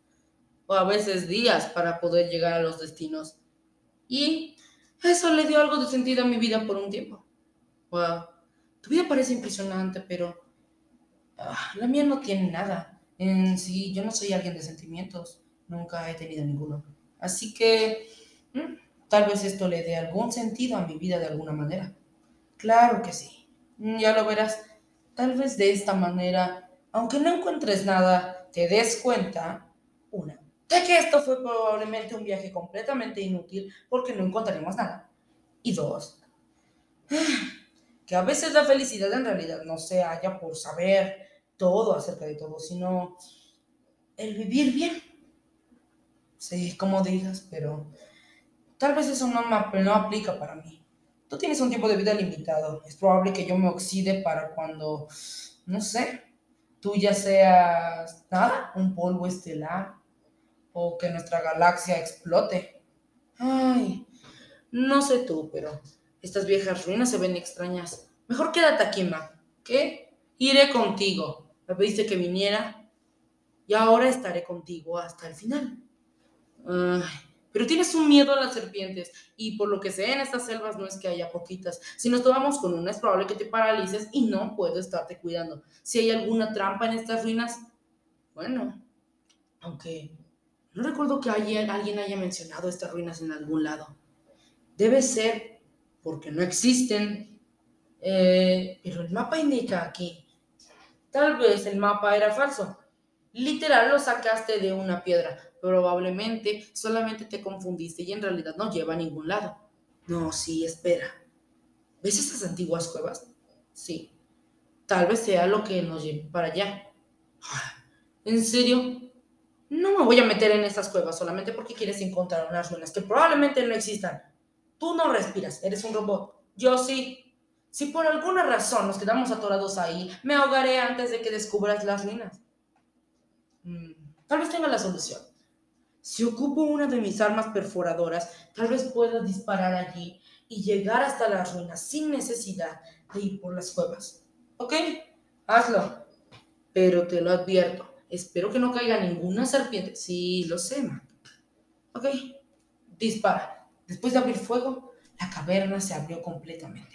o a veces días para poder llegar a los destinos. Y eso le dio algo de sentido a mi vida por un tiempo. Wow, tu vida parece impresionante, pero ah, la mía no tiene nada. En sí, yo no soy alguien de sentimientos, nunca he tenido ninguno. Así que mm, tal vez esto le dé algún sentido a mi vida de alguna manera. Claro que sí, mm, ya lo verás. Tal vez de esta manera, aunque no encuentres nada, te des cuenta, una, de que esto fue probablemente un viaje completamente inútil porque no encontraremos nada. Y dos, que a veces la felicidad en realidad no se halla por saber todo acerca de todo, sino el vivir bien. Sí, como digas, pero tal vez eso no, no aplica para mí. Tú tienes un tiempo de vida limitado. Es probable que yo me oxide para cuando, no sé, tú ya seas nada, un polvo estelar o que nuestra galaxia explote. Ay, no sé tú, pero estas viejas ruinas se ven extrañas. Mejor quédate aquí, Ma. ¿Qué? Iré contigo. Me pediste que viniera y ahora estaré contigo hasta el final. Ay, pero tienes un miedo a las serpientes y por lo que sé en estas selvas no es que haya poquitas. Si nos tomamos con una es probable que te paralices y no puedo estarte cuidando. Si hay alguna trampa en estas ruinas, bueno, aunque no recuerdo que alguien, haya mencionado estas ruinas en algún lado. Debe ser porque no existen. Eh, pero el mapa indica aquí. Tal vez el mapa era falso. Literal lo sacaste de una piedra. Probablemente solamente te confundiste y en realidad no lleva a ningún lado. No, sí, espera. ¿Ves esas antiguas cuevas? Sí. Tal vez sea lo que nos lleve para allá. ¿En serio? No me voy a meter en esas cuevas solamente porque quieres encontrar unas ruinas que probablemente no existan. Tú no respiras, eres un robot. Yo sí. Si por alguna razón nos quedamos atorados ahí, me ahogaré antes de que descubras las ruinas. Mm, tal vez tenga la solución. Si ocupo una de mis armas perforadoras, tal vez pueda disparar allí y llegar hasta las ruinas sin necesidad de ir por las cuevas. ¿Ok? Hazlo. Pero te lo advierto Espero que no caiga ninguna serpiente. Sí, lo sé, Mac. Ok, dispara. Después de abrir fuego, la caverna se abrió completamente.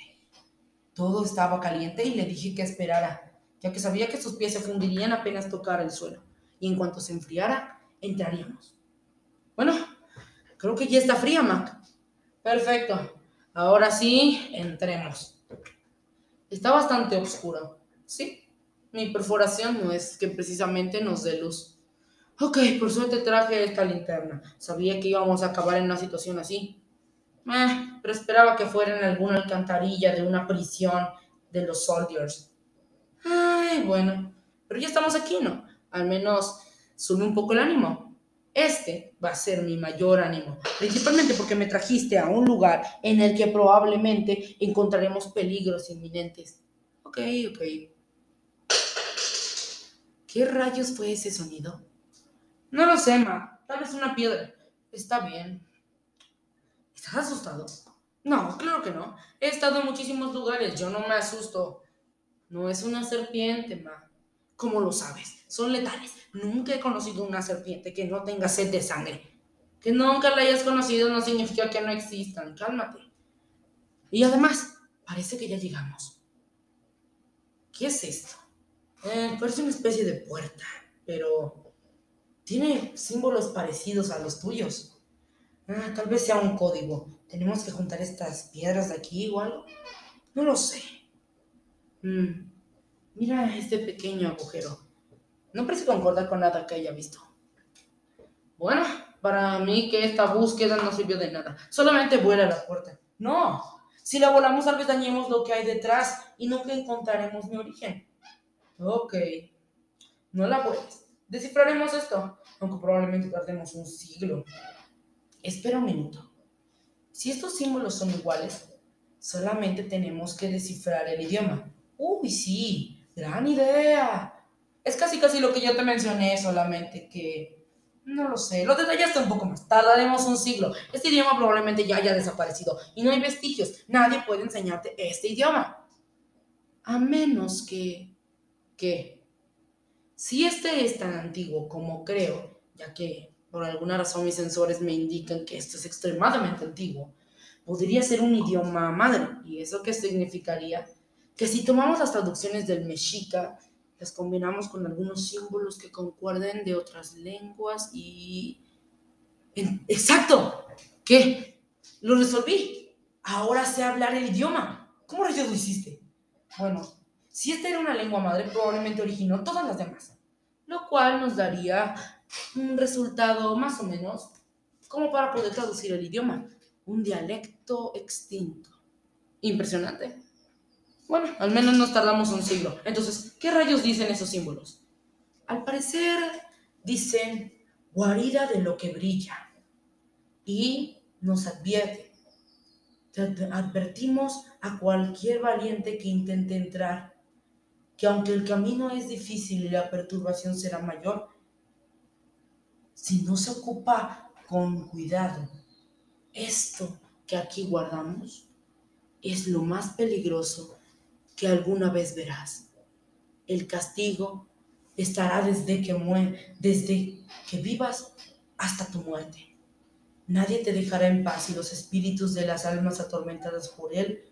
Todo estaba caliente y le dije que esperara, ya que sabía que sus pies se fundirían apenas tocara el suelo. Y en cuanto se enfriara, entraríamos. Bueno, creo que ya está fría, Mac. Perfecto. Ahora sí, entremos. Está bastante oscuro. ¿Sí? Mi perforación no es que precisamente nos dé luz. Ok, por suerte traje esta linterna. Sabía que íbamos a acabar en una situación así. Eh, pero esperaba que fuera en alguna alcantarilla de una prisión de los soldiers. Ay, bueno. Pero ya estamos aquí, ¿no? Al menos sube un poco el ánimo. Este va a ser mi mayor ánimo, principalmente porque me trajiste a un lugar en el que probablemente encontraremos peligros inminentes. Ok, ok. ¿Qué rayos fue ese sonido? No lo sé, Ma. Tal vez una piedra. Está bien. ¿Estás asustado? No, claro que no. He estado en muchísimos lugares. Yo no me asusto. No es una serpiente, Ma. ¿Cómo lo sabes? Son letales. Nunca he conocido una serpiente que no tenga sed de sangre. Que nunca la hayas conocido no significa que no existan. Cálmate. Y además, parece que ya llegamos. ¿Qué es esto? Eh, parece una especie de puerta, pero tiene símbolos parecidos a los tuyos. Ah, tal vez sea un código. ¿Tenemos que juntar estas piedras de aquí o algo? No lo sé. Mm, mira este pequeño agujero. No parece concordar con nada que haya visto. Bueno, para mí que esta búsqueda no sirvió de nada. Solamente vuela la puerta. No. Si la volamos, tal vez dañemos lo que hay detrás y nunca encontraremos mi origen. Ok. No la vuelves. Descifraremos esto, aunque probablemente tardemos un siglo. Espera un minuto. Si estos símbolos son iguales, solamente tenemos que descifrar el idioma. Uy, sí, gran idea. Es casi casi lo que yo te mencioné, solamente que... No lo sé, lo detallaste un poco más. Tardaremos un siglo. Este idioma probablemente ya haya desaparecido y no hay vestigios. Nadie puede enseñarte este idioma. A menos que... ¿Qué? Si este es tan antiguo como creo, ya que por alguna razón mis sensores me indican que esto es extremadamente antiguo, podría ser un idioma madre. ¿Y eso qué significaría? Que si tomamos las traducciones del mexica, las combinamos con algunos símbolos que concuerden de otras lenguas y... ¡Exacto! ¿Qué? Lo resolví. Ahora sé hablar el idioma. ¿Cómo lo hiciste? Bueno, si esta era una lengua madre, probablemente originó todas las demás, lo cual nos daría un resultado más o menos como para poder traducir el idioma, un dialecto extinto. Impresionante. Bueno, al menos nos tardamos un siglo. Entonces, ¿qué rayos dicen esos símbolos? Al parecer dicen guarida de lo que brilla y nos advierte. Advertimos a cualquier valiente que intente entrar que aunque el camino es difícil y la perturbación será mayor, si no se ocupa con cuidado, esto que aquí guardamos es lo más peligroso que alguna vez verás. El castigo estará desde que desde que vivas hasta tu muerte. Nadie te dejará en paz y los espíritus de las almas atormentadas por él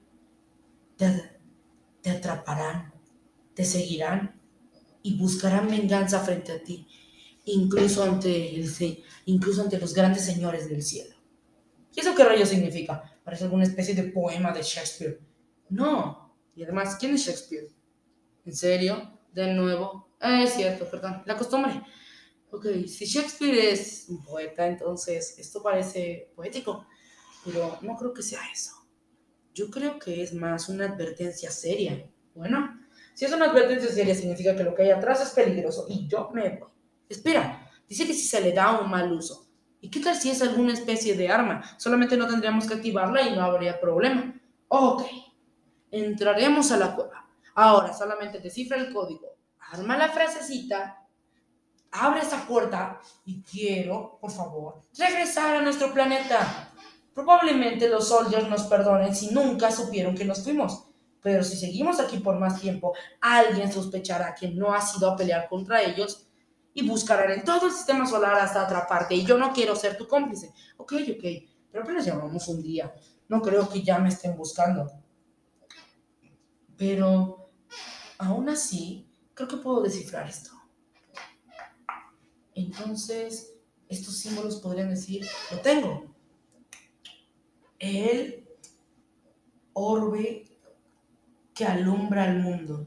te atraparán, te seguirán y buscarán venganza frente a ti incluso ante, el, incluso ante los grandes señores del cielo. ¿Y eso qué rayo significa? ¿Parece alguna especie de poema de Shakespeare? No. Y además, ¿quién es Shakespeare? ¿En serio? De nuevo. Ah, es cierto, perdón. La costumbre. Ok, si Shakespeare es un poeta, entonces esto parece poético, pero no creo que sea eso. Yo creo que es más una advertencia seria. Bueno, si es una advertencia seria, significa que lo que hay atrás es peligroso y yo me voy. Espera, dice que si se le da un mal uso. ¿Y qué tal si es alguna especie de arma? Solamente no tendríamos que activarla y no habría problema. Ok, entraremos a la cueva. Ahora solamente descifra el código, arma la frasecita, abre esa puerta y quiero, por favor, regresar a nuestro planeta. Probablemente los soldiers nos perdonen si nunca supieron que nos fuimos. Pero si seguimos aquí por más tiempo, alguien sospechará que no ha sido a pelear contra ellos y buscarán en todo el sistema solar hasta atraparte. Y yo no quiero ser tu cómplice. Ok, ok, pero apenas llevamos un día. No creo que ya me estén buscando. Pero aún así, creo que puedo descifrar esto. Entonces, estos símbolos podrían decir, lo tengo. El orbe que alumbra al mundo,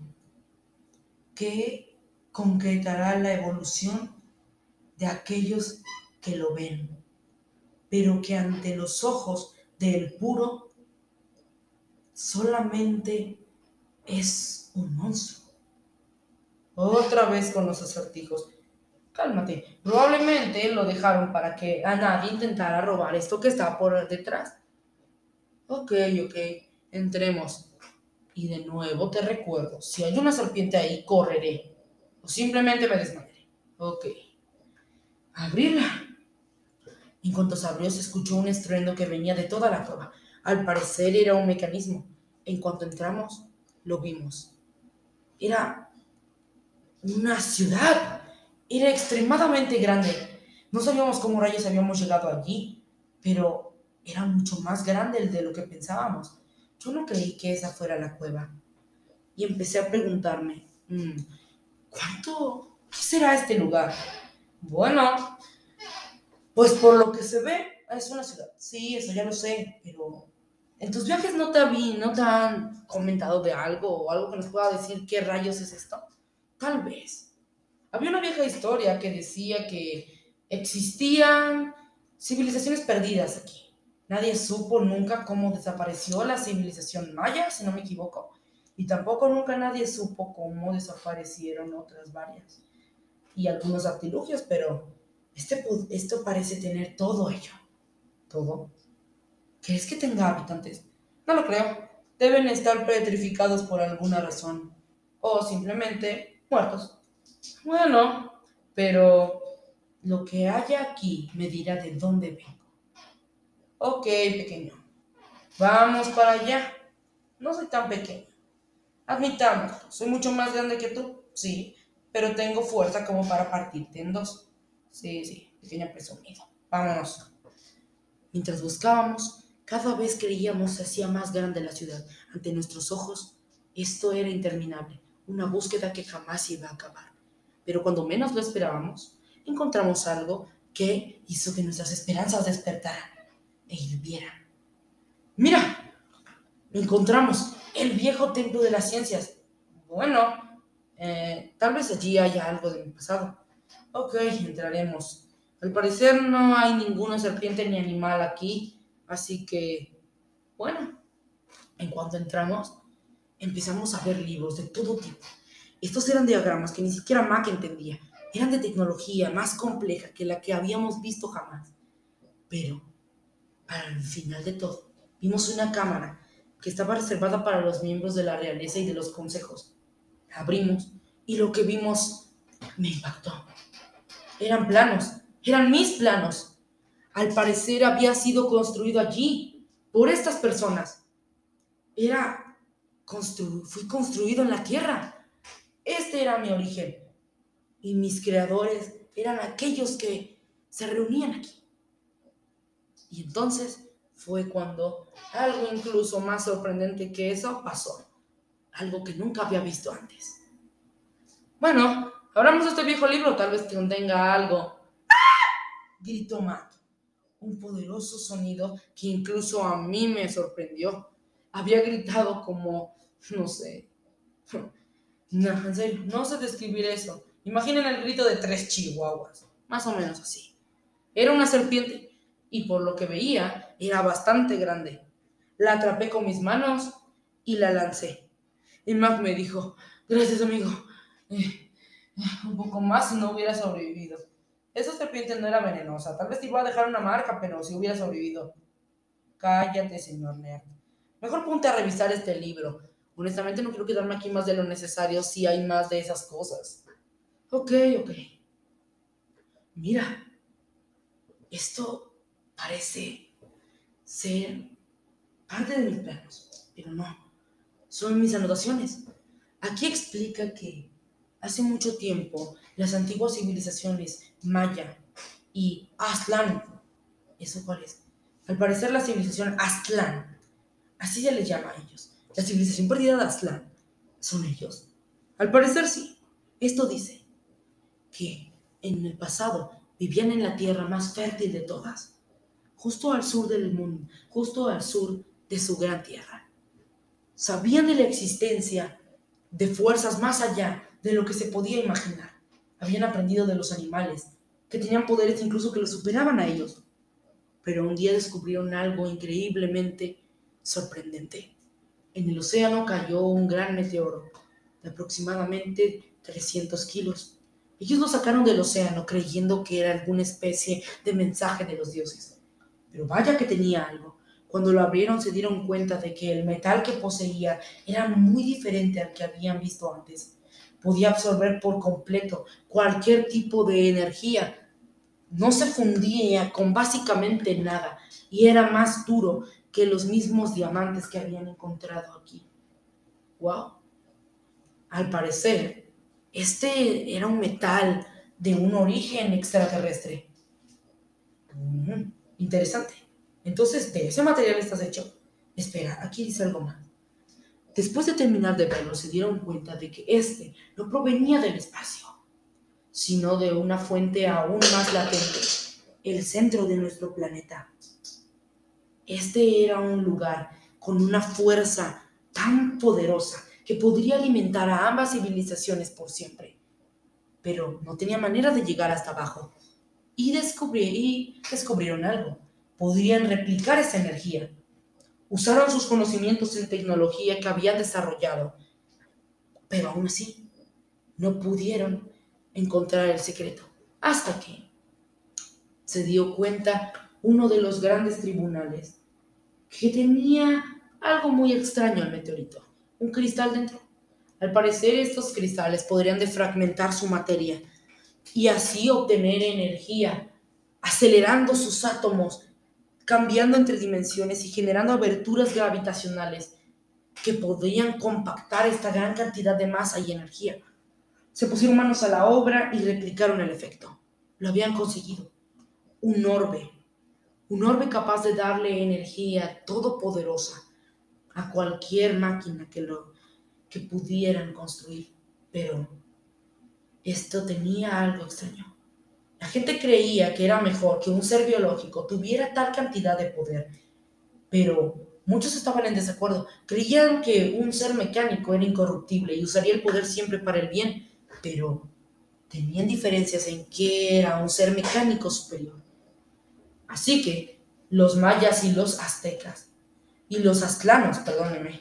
que concretará la evolución de aquellos que lo ven, pero que ante los ojos del puro solamente es un monstruo. Otra vez con los acertijos. Cálmate, probablemente lo dejaron para que a nadie intentara robar esto que está por detrás. Ok, ok, entremos. Y de nuevo te recuerdo, si hay una serpiente ahí, correré. O simplemente me desmayaré. Ok. Abrirla. En cuanto se abrió, se escuchó un estruendo que venía de toda la cueva. Al parecer era un mecanismo. En cuanto entramos, lo vimos. Era una ciudad. Era extremadamente grande. No sabíamos cómo rayos habíamos llegado allí, pero era mucho más grande de lo que pensábamos. Yo no creí que esa fuera la cueva. y empecé a preguntarme, mm, ¿cuánto? ¿Qué será este lugar? Bueno, pues por lo que se ve, es una ciudad. Sí, eso ya lo sé, pero en tus viajes no te, vi, no te han comentado de algo o algo que nos pueda decir qué rayos es esto. Tal vez. Había una vieja historia que decía que existían civilizaciones perdidas aquí. Nadie supo nunca cómo desapareció la civilización maya, si no me equivoco. Y tampoco nunca nadie supo cómo desaparecieron otras varias. Y algunos artilugios, pero este, esto parece tener todo ello. ¿Todo? ¿Crees que tenga habitantes? No lo creo. Deben estar petrificados por alguna razón. O simplemente muertos. Bueno, pero lo que haya aquí me dirá de dónde vengo. Ok, pequeño. Vamos para allá. No soy tan pequeño. Admitamos, soy mucho más grande que tú, sí, pero tengo fuerza como para partirte en dos. Sí, sí, pequeño presumido. Vámonos. Mientras buscábamos, cada vez creíamos se hacía más grande la ciudad. Ante nuestros ojos, esto era interminable, una búsqueda que jamás iba a acabar. Pero cuando menos lo esperábamos, encontramos algo que hizo que nuestras esperanzas despertaran e hirvieran. ¡Mira! Encontramos, el viejo templo de las ciencias. Bueno, eh, tal vez allí haya algo de mi pasado. Ok, entraremos. Al parecer no hay ninguna serpiente ni animal aquí, así que, bueno, en cuanto entramos, empezamos a ver libros de todo tipo. Estos eran diagramas que ni siquiera Mac entendía. Eran de tecnología más compleja que la que habíamos visto jamás. Pero, al final de todo, vimos una cámara que estaba reservada para los miembros de la realeza y de los consejos. La abrimos y lo que vimos me impactó. Eran planos, eran mis planos. Al parecer había sido construido allí, por estas personas. Era fui construido en la tierra. Este era mi origen. Y mis creadores eran aquellos que se reunían aquí. Y entonces fue cuando algo incluso más sorprendente que eso pasó. Algo que nunca había visto antes. Bueno, abramos este viejo libro, tal vez contenga algo. ¡Ah! Gritó Matt. Un poderoso sonido que incluso a mí me sorprendió. Había gritado como, no sé. No, en serio, no sé describir eso. Imaginen el grito de tres chihuahuas. Más o menos así. Era una serpiente y por lo que veía era bastante grande. La atrapé con mis manos y la lancé. Y Mac me dijo, gracias amigo, eh, eh, un poco más no hubiera sobrevivido. Esa serpiente no era venenosa, tal vez te iba a dejar una marca, pero si hubiera sobrevivido. Cállate, señor Nerd. Mejor ponte a revisar este libro. Honestamente no quiero quedarme aquí más de lo necesario si hay más de esas cosas. Ok, ok. Mira, esto parece ser parte de mis planos, pero no, son mis anotaciones. Aquí explica que hace mucho tiempo las antiguas civilizaciones maya y Aztlán, ¿eso cuál es? Al parecer la civilización Aztlán, así se les llama a ellos, la civilización perdida de Aztlán, ¿son ellos? Al parecer sí. Esto dice que en el pasado vivían en la tierra más fértil de todas justo al sur del mundo, justo al sur de su gran tierra. Sabían de la existencia de fuerzas más allá de lo que se podía imaginar. Habían aprendido de los animales, que tenían poderes incluso que los superaban a ellos. Pero un día descubrieron algo increíblemente sorprendente. En el océano cayó un gran meteoro de aproximadamente 300 kilos. Ellos lo sacaron del océano creyendo que era alguna especie de mensaje de los dioses. Pero vaya que tenía algo. Cuando lo abrieron se dieron cuenta de que el metal que poseía era muy diferente al que habían visto antes. Podía absorber por completo cualquier tipo de energía. No se fundía con básicamente nada y era más duro que los mismos diamantes que habían encontrado aquí. ¡Wow! Al parecer, este era un metal de un origen extraterrestre. Interesante. Entonces, de ese material estás hecho. Espera, aquí dice algo más. Después de terminar de verlo, se dieron cuenta de que este no provenía del espacio, sino de una fuente aún más latente, el centro de nuestro planeta. Este era un lugar con una fuerza tan poderosa que podría alimentar a ambas civilizaciones por siempre. Pero no tenía manera de llegar hasta abajo. Y, descubrieron algo. Podrían replicar esa energía usaron sus conocimientos en tecnología que habían desarrollado, pero aún así no pudieron encontrar el secreto, hasta que se dio cuenta uno de los grandes tribunales que tenía algo muy extraño al meteorito, un cristal dentro. Al parecer estos cristales podrían defragmentar su materia y así obtener energía, acelerando sus átomos cambiando entre dimensiones y generando aberturas gravitacionales que podrían compactar esta gran cantidad de masa y energía. Se pusieron manos a la obra y replicaron el efecto. Lo habían conseguido. Un orbe. Un orbe capaz de darle energía todopoderosa a cualquier máquina que lo que pudieran construir. Pero esto tenía algo extraño. La gente creía que era mejor que un ser biológico tuviera tal cantidad de poder, pero muchos estaban en desacuerdo. Creían que un ser mecánico era incorruptible y usaría el poder siempre para el bien, pero tenían diferencias en que era un ser mecánico superior. Así que los mayas y los aztecas, y los aztlanos, perdóneme,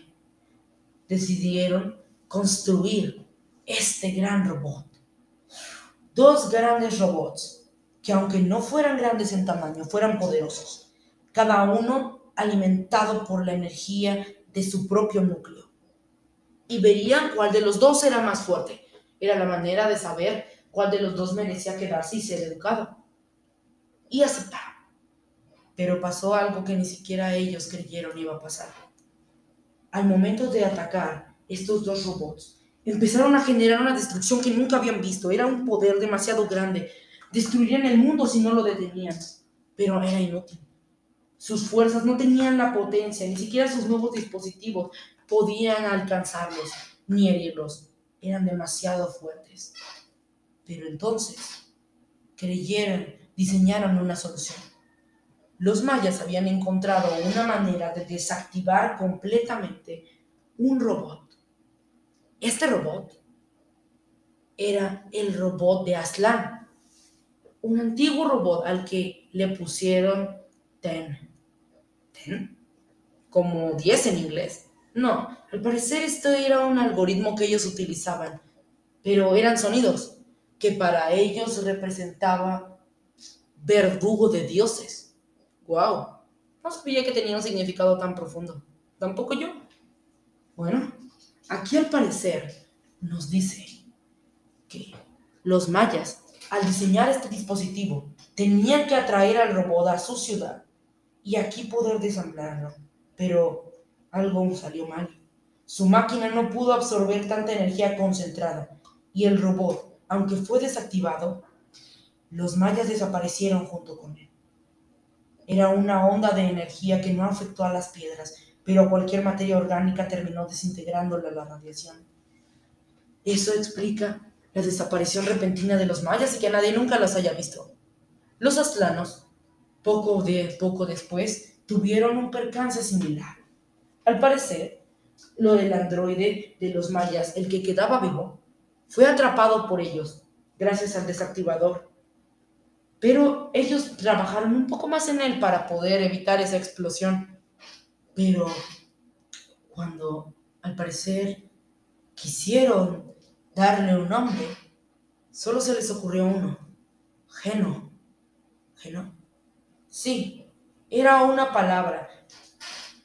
decidieron construir este gran robot dos grandes robots que aunque no fueran grandes en tamaño, fueran poderosos, cada uno alimentado por la energía de su propio núcleo. Y verían cuál de los dos era más fuerte. Era la manera de saber cuál de los dos merecía quedarse y ser educado. Y aceptar. Pero pasó algo que ni siquiera ellos creyeron iba a pasar. Al momento de atacar estos dos robots, empezaron a generar una destrucción que nunca habían visto. Era un poder demasiado grande. Destruirían el mundo si no lo detenían. Pero era inútil. Sus fuerzas no tenían la potencia, ni siquiera sus nuevos dispositivos podían alcanzarlos ni herirlos. Eran demasiado fuertes. Pero entonces creyeron, diseñaron una solución. Los mayas habían encontrado una manera de desactivar completamente un robot este robot era el robot de Aslan, un antiguo robot al que le pusieron Ten. ¿Ten? Como 10 en inglés. No, al parecer esto era un algoritmo que ellos utilizaban, pero eran sonidos que para ellos representaba verdugo de dioses. ¡Wow! No sabía que tenía un significado tan profundo. Tampoco yo. Bueno, Aquí al parecer nos dice que los mayas, al diseñar este dispositivo, tenían que atraer al robot a su ciudad y aquí poder desamblarlo. Pero algo salió mal. Su máquina no pudo absorber tanta energía concentrada y el robot, aunque fue desactivado, los mayas desaparecieron junto con él. Era una onda de energía que no afectó a las piedras, pero cualquier materia orgánica terminó desintegrándola la radiación. Eso explica la desaparición repentina de los mayas y que nadie nunca los haya visto. Los astlanos, poco, de, poco después, tuvieron un percance similar. Al parecer, lo del androide de los mayas, el que quedaba vivo, fue atrapado por ellos, gracias al desactivador. Pero ellos trabajaron un poco más en él para poder evitar esa explosión. Pero cuando al parecer quisieron darle un nombre, solo se les ocurrió uno, Geno. Geno. Sí, era una palabra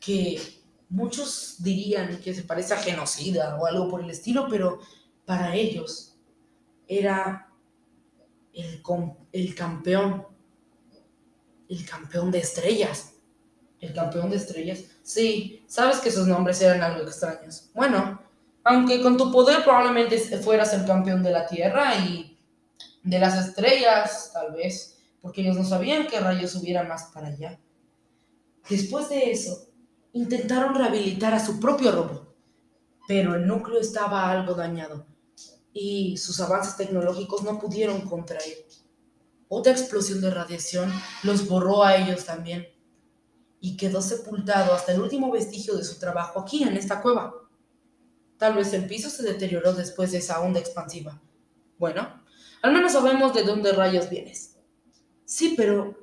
que muchos dirían que se parece a genocida o algo por el estilo, pero para ellos era el, el campeón, el campeón de estrellas el campeón de estrellas. Sí, sabes que sus nombres eran algo extraños. Bueno, aunque con tu poder probablemente fueras el campeón de la Tierra y de las estrellas, tal vez, porque ellos no sabían que rayos hubiera más para allá. Después de eso, intentaron rehabilitar a su propio robot, pero el núcleo estaba algo dañado y sus avances tecnológicos no pudieron contra él. Otra explosión de radiación los borró a ellos también y quedó sepultado hasta el último vestigio de su trabajo aquí en esta cueva. Tal vez el piso se deterioró después de esa onda expansiva. Bueno, al menos sabemos de dónde rayos vienes. Sí, pero...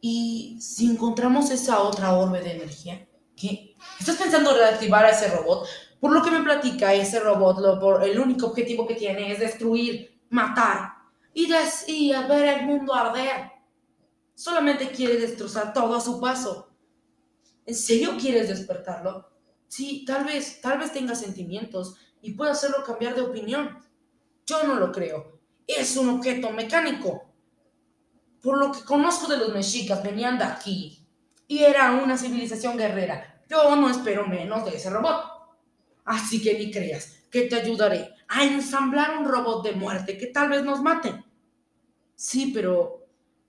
¿Y si encontramos esa otra orbe de energía? ¿Qué? ¿Estás pensando en reactivar a ese robot? Por lo que me platica, ese robot, lo, por, el único objetivo que tiene es destruir, matar y, des y ver el mundo arder. Solamente quiere destrozar todo a su paso. ¿En serio quieres despertarlo? Sí, tal vez, tal vez tenga sentimientos y pueda hacerlo cambiar de opinión. Yo no lo creo. Es un objeto mecánico. Por lo que conozco de los mexicas, venían de aquí y era una civilización guerrera. Yo no espero menos de ese robot. Así que ni creas que te ayudaré a ensamblar un robot de muerte que tal vez nos mate. Sí, pero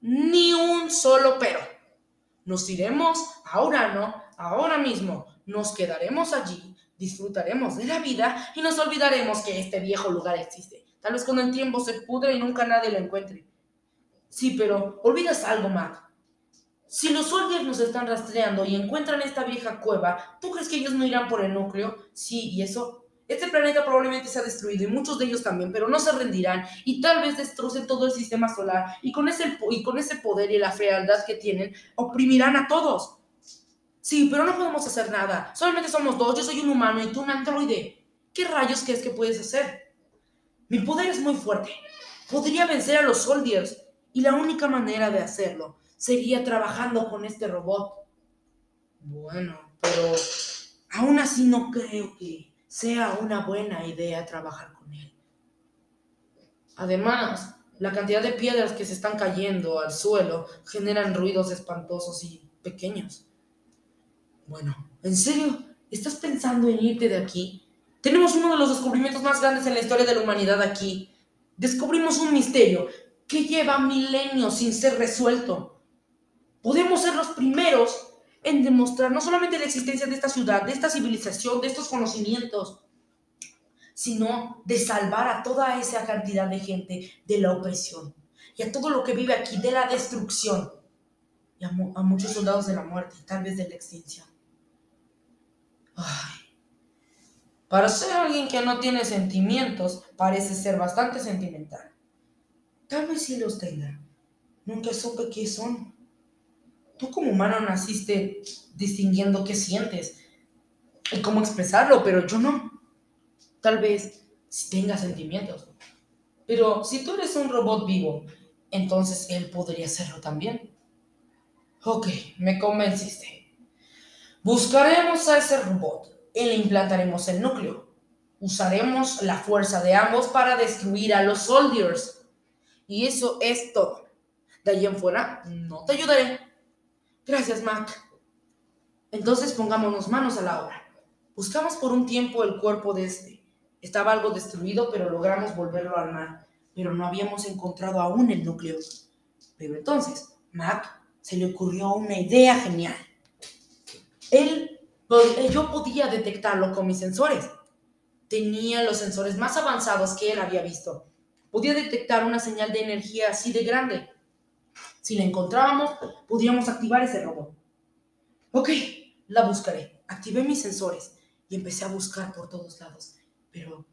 ni un solo pero. Nos iremos a Urano ahora mismo, nos quedaremos allí, disfrutaremos de la vida y nos olvidaremos que este viejo lugar existe. Tal vez con el tiempo se pudre y nunca nadie lo encuentre. Sí, pero olvidas algo, Mac. Si los soldiers nos están rastreando y encuentran esta vieja cueva, ¿tú crees que ellos no irán por el núcleo? Sí, y eso. Este planeta probablemente se ha destruido y muchos de ellos también, pero no se rendirán y tal vez destrocen todo el sistema solar y con ese, y con ese poder y la fealdad que tienen, oprimirán a todos. Sí, pero no podemos hacer nada. Solamente somos dos. Yo soy un humano y tú un androide. ¿Qué rayos crees que puedes hacer? Mi poder es muy fuerte. Podría vencer a los soldiers y la única manera de hacerlo seguía trabajando con este robot. Bueno, pero aún así no creo que sea una buena idea trabajar con él. Además, la cantidad de piedras que se están cayendo al suelo generan ruidos espantosos y pequeños. Bueno, ¿en serio? ¿Estás pensando en irte de aquí? Tenemos uno de los descubrimientos más grandes en la historia de la humanidad aquí. Descubrimos un misterio que lleva milenios sin ser resuelto podemos ser los primeros en demostrar no solamente la existencia de esta ciudad, de esta civilización, de estos conocimientos, sino de salvar a toda esa cantidad de gente de la opresión y a todo lo que vive aquí de la destrucción y a, muchos soldados de la muerte y tal vez de la extinción. Para ser alguien que no tiene sentimientos, parece ser bastante sentimental. Tal vez sí los tenga. Nunca supe qué son tú como humano naciste distinguiendo qué sientes y cómo expresarlo, pero yo no. Tal vez si tenga sentimientos. Pero si tú eres un robot vivo, entonces él podría serlo también. Ok, me convenciste. Buscaremos a ese robot y le implantaremos el núcleo. Usaremos la fuerza de ambos para destruir a los soldiers. Y eso es todo. De ahí en fuera, no te ayudaré. Gracias, Mac. Entonces pongámonos manos a la obra. Buscamos por un tiempo el cuerpo de este. Estaba algo destruido, pero logramos volverlo a armar. Pero no habíamos encontrado aún el núcleo. Pero entonces, Mac se le ocurrió una idea genial. Él, yo podía detectarlo con mis sensores. Tenía los sensores más avanzados que él había visto. Podía detectar una señal de energía así de grande si la encontrábamos, podríamos activar ese robot. Ok, la buscaré. Activé mis sensores y empecé a buscar por todos lados, pero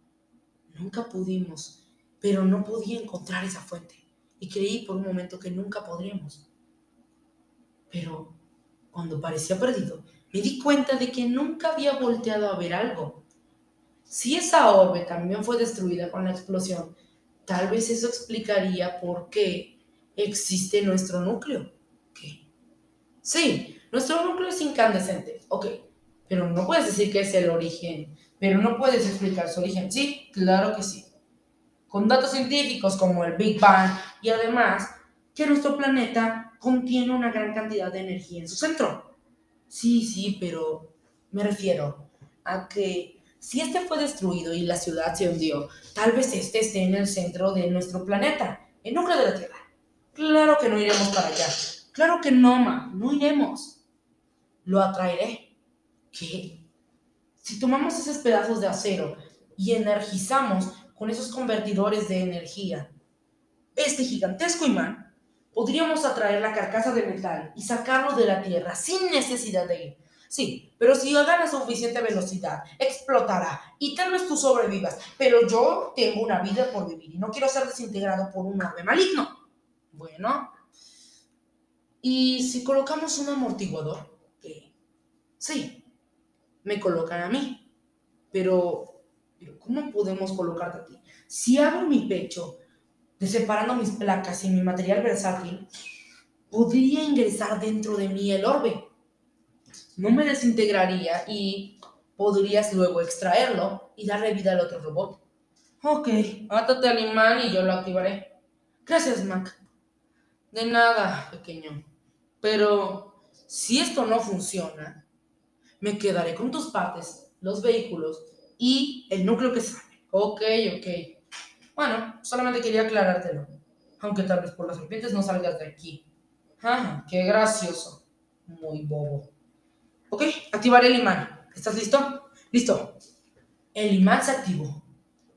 nunca pudimos, pero no podía encontrar esa fuente y creí por un momento que nunca podríamos. Pero cuando parecía perdido, me di cuenta de que nunca había volteado a ver algo. Si esa orbe también fue destruida con la explosión, tal vez eso explicaría por qué existe nuestro núcleo. ¿Qué? Sí, nuestro núcleo es incandescente, ok, pero no puedes decir que es el origen, pero no puedes explicar su origen. Sí, claro que sí. Con datos científicos como el Big Bang y además que nuestro planeta contiene una gran cantidad de energía en su centro. Sí, sí, pero me refiero a que si este fue destruido y la ciudad se hundió, tal vez este esté en el centro de nuestro planeta, el núcleo de la Tierra. Claro que no iremos para allá. Claro que no, ma, no iremos. Lo atraeré. ¿Qué? Si tomamos esos pedazos de acero y energizamos con esos convertidores de energía este gigantesco imán, podríamos atraer la carcasa de metal y sacarlo de la Tierra sin necesidad de ir. Sí, pero si gana suficiente velocidad, explotará y tal vez tú sobrevivas. Pero yo tengo una vida por vivir y no quiero ser desintegrado por un orbe maligno. Bueno, ¿y si colocamos un amortiguador? ¿Qué? Sí, me colocan a mí. Pero, pero ¿cómo podemos colocarte a ti? Si abro mi pecho, separando mis placas y mi material versátil, podría ingresar dentro de mí el orbe no me desintegraría y podrías luego extraerlo y darle vida al otro robot. Ok, átate al imán y yo lo activaré. Gracias, Mac. De nada, pequeño. Pero si esto no funciona, me quedaré con tus partes, los vehículos y el núcleo que sale. Ok, ok. Bueno, solamente quería aclarártelo. Aunque tal vez por las serpientes no salgas de aquí. Ah, qué gracioso. Muy bobo. Ok, activaré el imán. ¿Estás listo? Listo. El imán se activó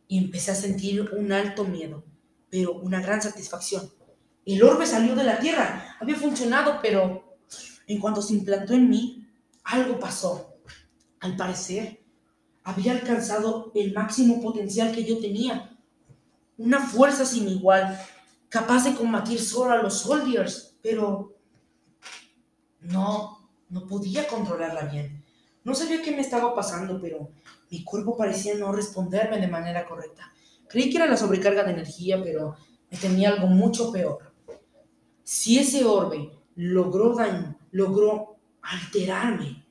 y empecé a sentir un alto miedo, pero una gran satisfacción. El orbe salió de la Tierra. Había funcionado, pero en cuanto se implantó en mí, algo pasó. Al parecer, había alcanzado el máximo potencial que yo tenía. Una fuerza sin igual, capaz de combatir solo a los soldiers, pero no no podía controlarla bien. No sabía qué me estaba pasando, pero mi cuerpo parecía no responderme de manera correcta. Creí que era la sobrecarga de energía, pero me temía algo mucho peor. Si ese orbe logró daño, logró alterarme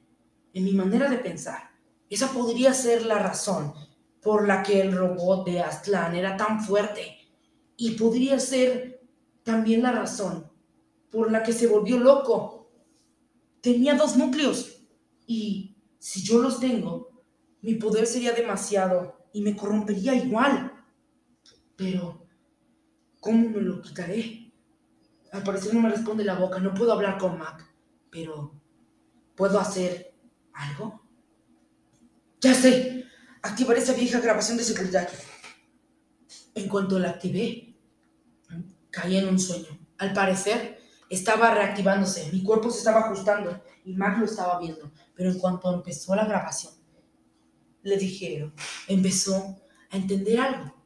en mi manera de pensar, esa podría ser la razón por la que el robot de Aztlán era tan fuerte. Y podría ser también la razón por la que se volvió loco tenía dos núcleos y si yo los tengo, mi poder sería demasiado y me corrompería igual. Pero, ¿cómo me lo quitaré? Al parecer no me responde la boca, no puedo hablar con Mac, pero ¿puedo hacer algo? Ya sé, activaré esa vieja grabación de seguridad. En cuanto la activé, caí en un sueño. Al parecer, estaba reactivándose, mi cuerpo se estaba ajustando y Mac lo estaba viendo. Pero en cuanto empezó la grabación, le dijeron, empezó a entender algo.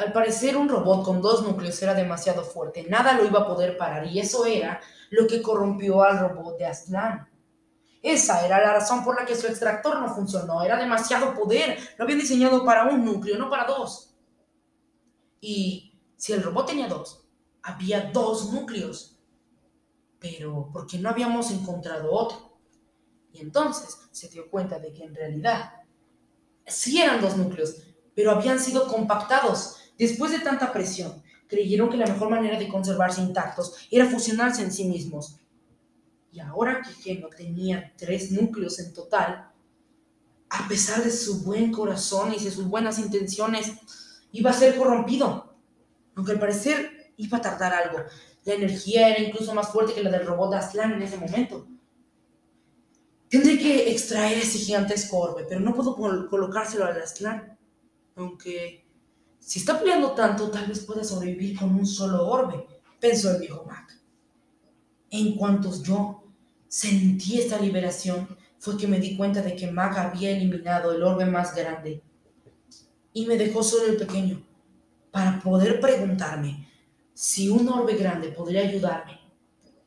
Al parecer un robot con dos núcleos era demasiado fuerte, nada lo iba a poder parar y eso era lo que corrompió al robot de Aztlán. Esa era la razón por la que su extractor no funcionó, era demasiado poder, lo habían diseñado para un núcleo, no para dos. Y si el robot tenía dos, había dos núcleos pero porque no habíamos encontrado otro. Y entonces se dio cuenta de que en realidad sí eran dos núcleos, pero habían sido compactados después de tanta presión. Creyeron que la mejor manera de conservarse intactos era fusionarse en sí mismos. Y ahora que Geno tenía tres núcleos en total, a pesar de su buen corazón y de sus buenas intenciones, iba a ser corrompido. Aunque al parecer iba a tardar algo. La energía era incluso más fuerte que la del robot de Aslan en ese momento. Tendré que extraer ese gigantesco orbe, pero no puedo colocárselo al Aslan. Aunque, si está peleando tanto, tal vez pueda sobrevivir con un solo orbe, pensó el viejo Mac. En cuanto yo sentí esta liberación, fue que me di cuenta de que Mac había eliminado el orbe más grande y me dejó solo el pequeño, para poder preguntarme si un orbe grande podría ayudarme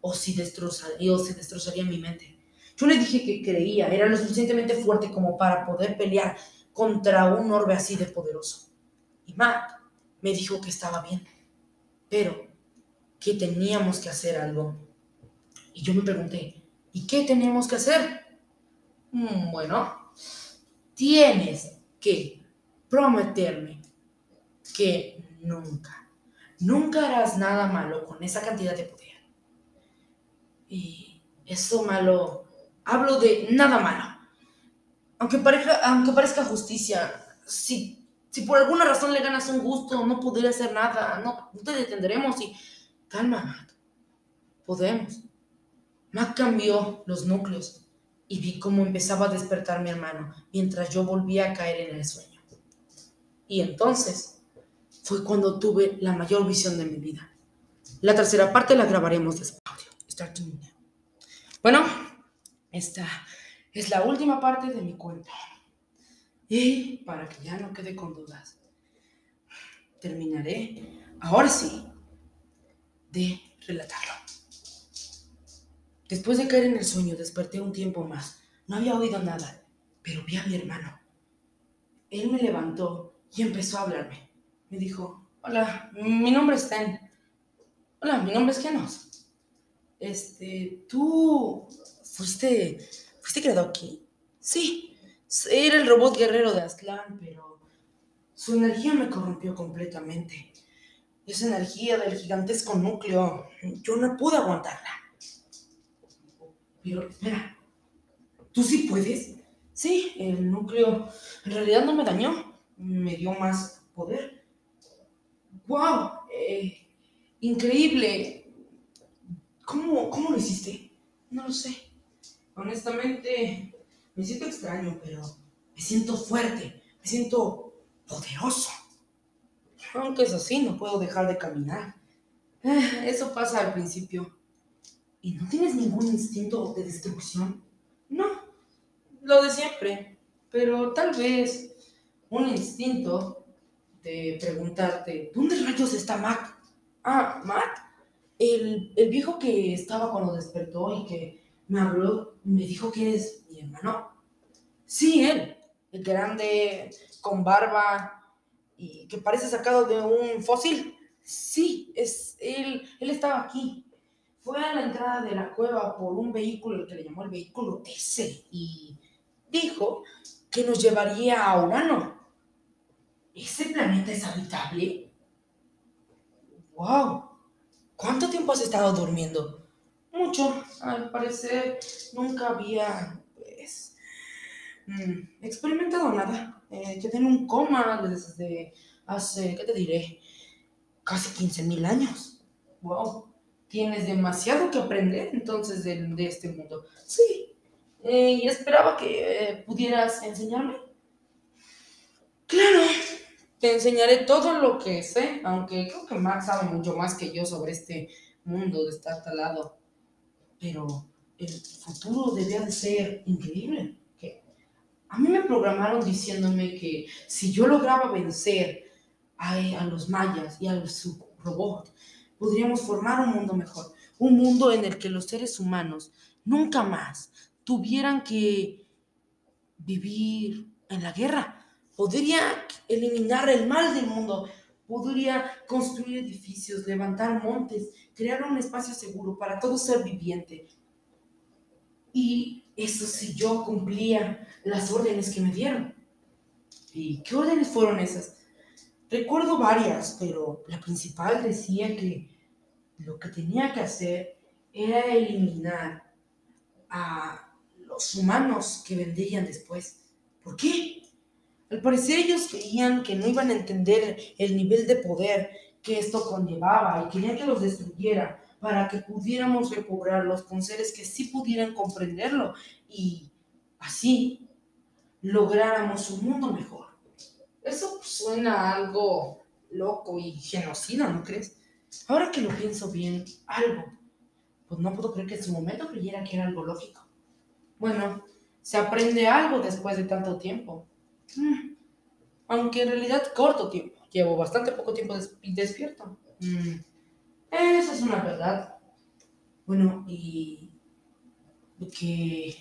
o si destrozaría, o si destrozaría mi mente. Yo le dije que creía, era lo suficientemente fuerte como para poder pelear contra un orbe así de poderoso. Y Matt me dijo que estaba bien, pero que teníamos que hacer algo. Y yo me pregunté, ¿y qué teníamos que hacer? Mm, bueno, tienes que prometerme que nunca Nunca harás nada malo con esa cantidad de poder. Y eso malo, hablo de nada malo. Aunque parezca, aunque parezca justicia, si, si por alguna razón le ganas un gusto, no podré hacer nada, no, te detendremos y... Calma, Mac. Podemos. Mac cambió los núcleos y vi cómo empezaba a despertar mi hermano mientras yo volvía a caer en el sueño. Y entonces fue cuando tuve la mayor visión de mi vida. La tercera parte la grabaremos despacio. Bueno, esta es la última parte de mi cuento. Y para que ya no quede con dudas, terminaré, ahora sí, de relatarlo. Después de caer en el sueño, desperté un tiempo más. No había oído nada, pero vi a mi hermano. Él me levantó y empezó a hablarme. Me dijo, hola, mi nombre es Ten. Hola, mi nombre es Genos. Este, ¿tú fuiste, fuiste creado aquí? Sí, era el robot guerrero de Aztlán, pero su energía me corrompió completamente. Esa energía del gigantesco núcleo, yo no pude aguantarla. Pero espera, ¿tú sí puedes? Sí, el núcleo en realidad no me dañó, me dio más poder. ¡Wow! Eh, increíble. ¿Cómo, ¿Cómo lo hiciste? No lo sé. Honestamente, me siento extraño, pero me siento fuerte, me siento poderoso. Aunque es así, no puedo dejar de caminar. Ah, eso pasa al principio. ¿Y no tienes ningún instinto de destrucción? No, lo de siempre. Pero tal vez un instinto de preguntarte, ¿dónde rayos está Mac? Ah, Mac, el, el viejo que estaba cuando despertó y que me habló, me dijo que es mi hermano. Sí, él, el grande, con barba y que parece sacado de un fósil. Sí, es él, él estaba aquí. Fue a la entrada de la cueva por un vehículo, el que le llamó el vehículo ese, y dijo que nos llevaría a Urano. ¿Ese planeta es habitable? ¡Wow! ¿Cuánto tiempo has estado durmiendo? Mucho. Al parecer nunca había Mm, experimentado nada. Eh, quedé en un coma desde hace, ¿qué te diré? Casi 15.000 años. Wow. Tienes demasiado que aprender entonces de, de este mundo. Sí. Eh, y esperaba que eh, pudieras enseñarme. Claro. Te enseñaré todo lo que sé, aunque creo que Max sabe mucho más que yo sobre este mundo de estar talado. Pero el futuro debía de ser increíble. A mí me programaron diciéndome que si yo lograba vencer a, los mayas y a su robot, podríamos formar un mundo mejor. Un mundo en el que los seres humanos nunca más tuvieran que vivir en la guerra. Podría eliminar el mal del mundo. Podría construir edificios, levantar montes, crear un espacio seguro para todo ser viviente. Y eso si yo cumplía las órdenes que me dieron. ¿Y qué órdenes fueron esas? Recuerdo varias, pero la principal decía que lo que tenía que hacer era eliminar a los humanos que vendrían después. ¿Por qué? Al parecer ellos creían que no iban a entender el nivel de poder que esto conllevaba y querían que los destruyera para que pudiéramos recobrarlos con seres que sí pudieran comprenderlo y así lográramos un mundo mejor. Eso suena algo loco y genocida, ¿no crees? Ahora que lo pienso bien, algo, pues no puedo creer que en su momento creyera que era algo lógico. Bueno, se aprende algo después de tanto tiempo. Mm, aunque en realidad corto tiempo. Llevo bastante poco tiempo despierto. Mm. Esa es una verdad. Bueno, ¿y qué,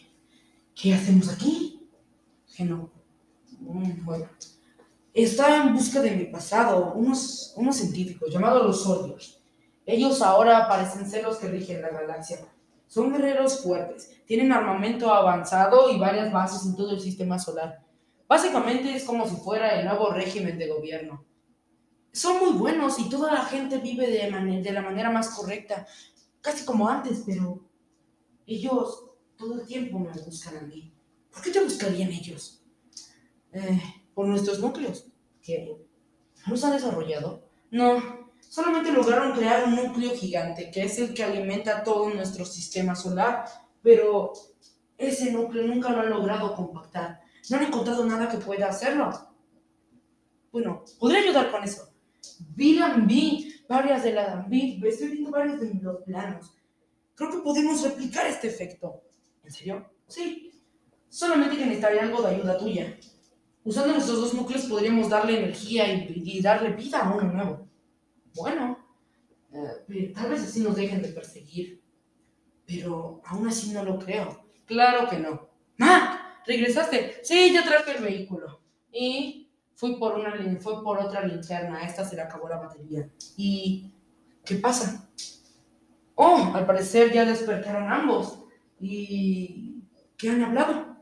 qué hacemos aquí? Que no. Mm, bueno, está en busca de mi pasado unos, unos científicos llamados los Sordios. Ellos ahora parecen ser los que rigen la galaxia. Son guerreros fuertes, tienen armamento avanzado y varias bases en todo el sistema solar. Básicamente es como si fuera el nuevo régimen de gobierno son muy buenos y toda la gente vive de, la manera más correcta, casi como antes, pero ellos todo el tiempo me buscan a mí. ¿Por qué te buscarían ellos? Eh, por nuestros núcleos, que no se han desarrollado. No, solamente lograron crear un núcleo gigante, que es el que alimenta todo nuestro sistema solar, pero ese núcleo nunca lo han logrado compactar. No han encontrado nada que pueda hacerlo. Bueno, podría ayudar con eso. Vi, vi varias de las... Vi, estoy viendo varios de los planos. Creo que podemos replicar este efecto. ¿En serio? Sí. Solamente que necesitaría algo de ayuda tuya. Usando nuestros dos núcleos podríamos darle energía y, darle vida a uno nuevo. Bueno, eh, tal vez así nos dejen de perseguir. Pero aún así no lo creo. Claro que no. ¡Ah! ¿Regresaste? Sí, ya traje el vehículo. Y fui por, una, fue por otra linterna. Esta se le acabó la batería. ¿Y qué pasa? Oh, al parecer ya despertaron ambos. ¿Y qué han hablado?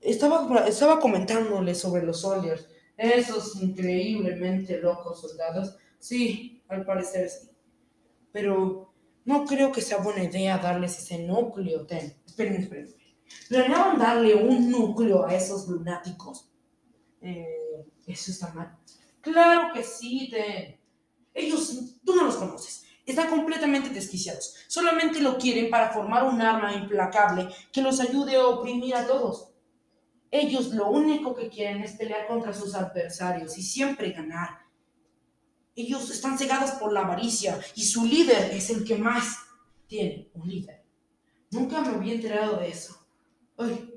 Estaba, estaba comentándole sobre los Soldiers. Esos increíblemente locos soldados. Sí, al parecer sí. Pero no creo que sea buena idea darles ese núcleo. Ten, esperen, esperen. ¿Planeaban darle un núcleo a esos lunáticos? Eh, eso está mal. Claro que sí, Ten. Ellos, tú no los conoces. Están completamente desquiciados. Solamente lo quieren para formar un arma implacable que los ayude a oprimir a todos. Ellos lo único que quieren es pelear contra sus adversarios y siempre ganar. Ellos están cegados por la avaricia y su líder es el que más tiene, un líder. Nunca me había enterado de eso. Ay,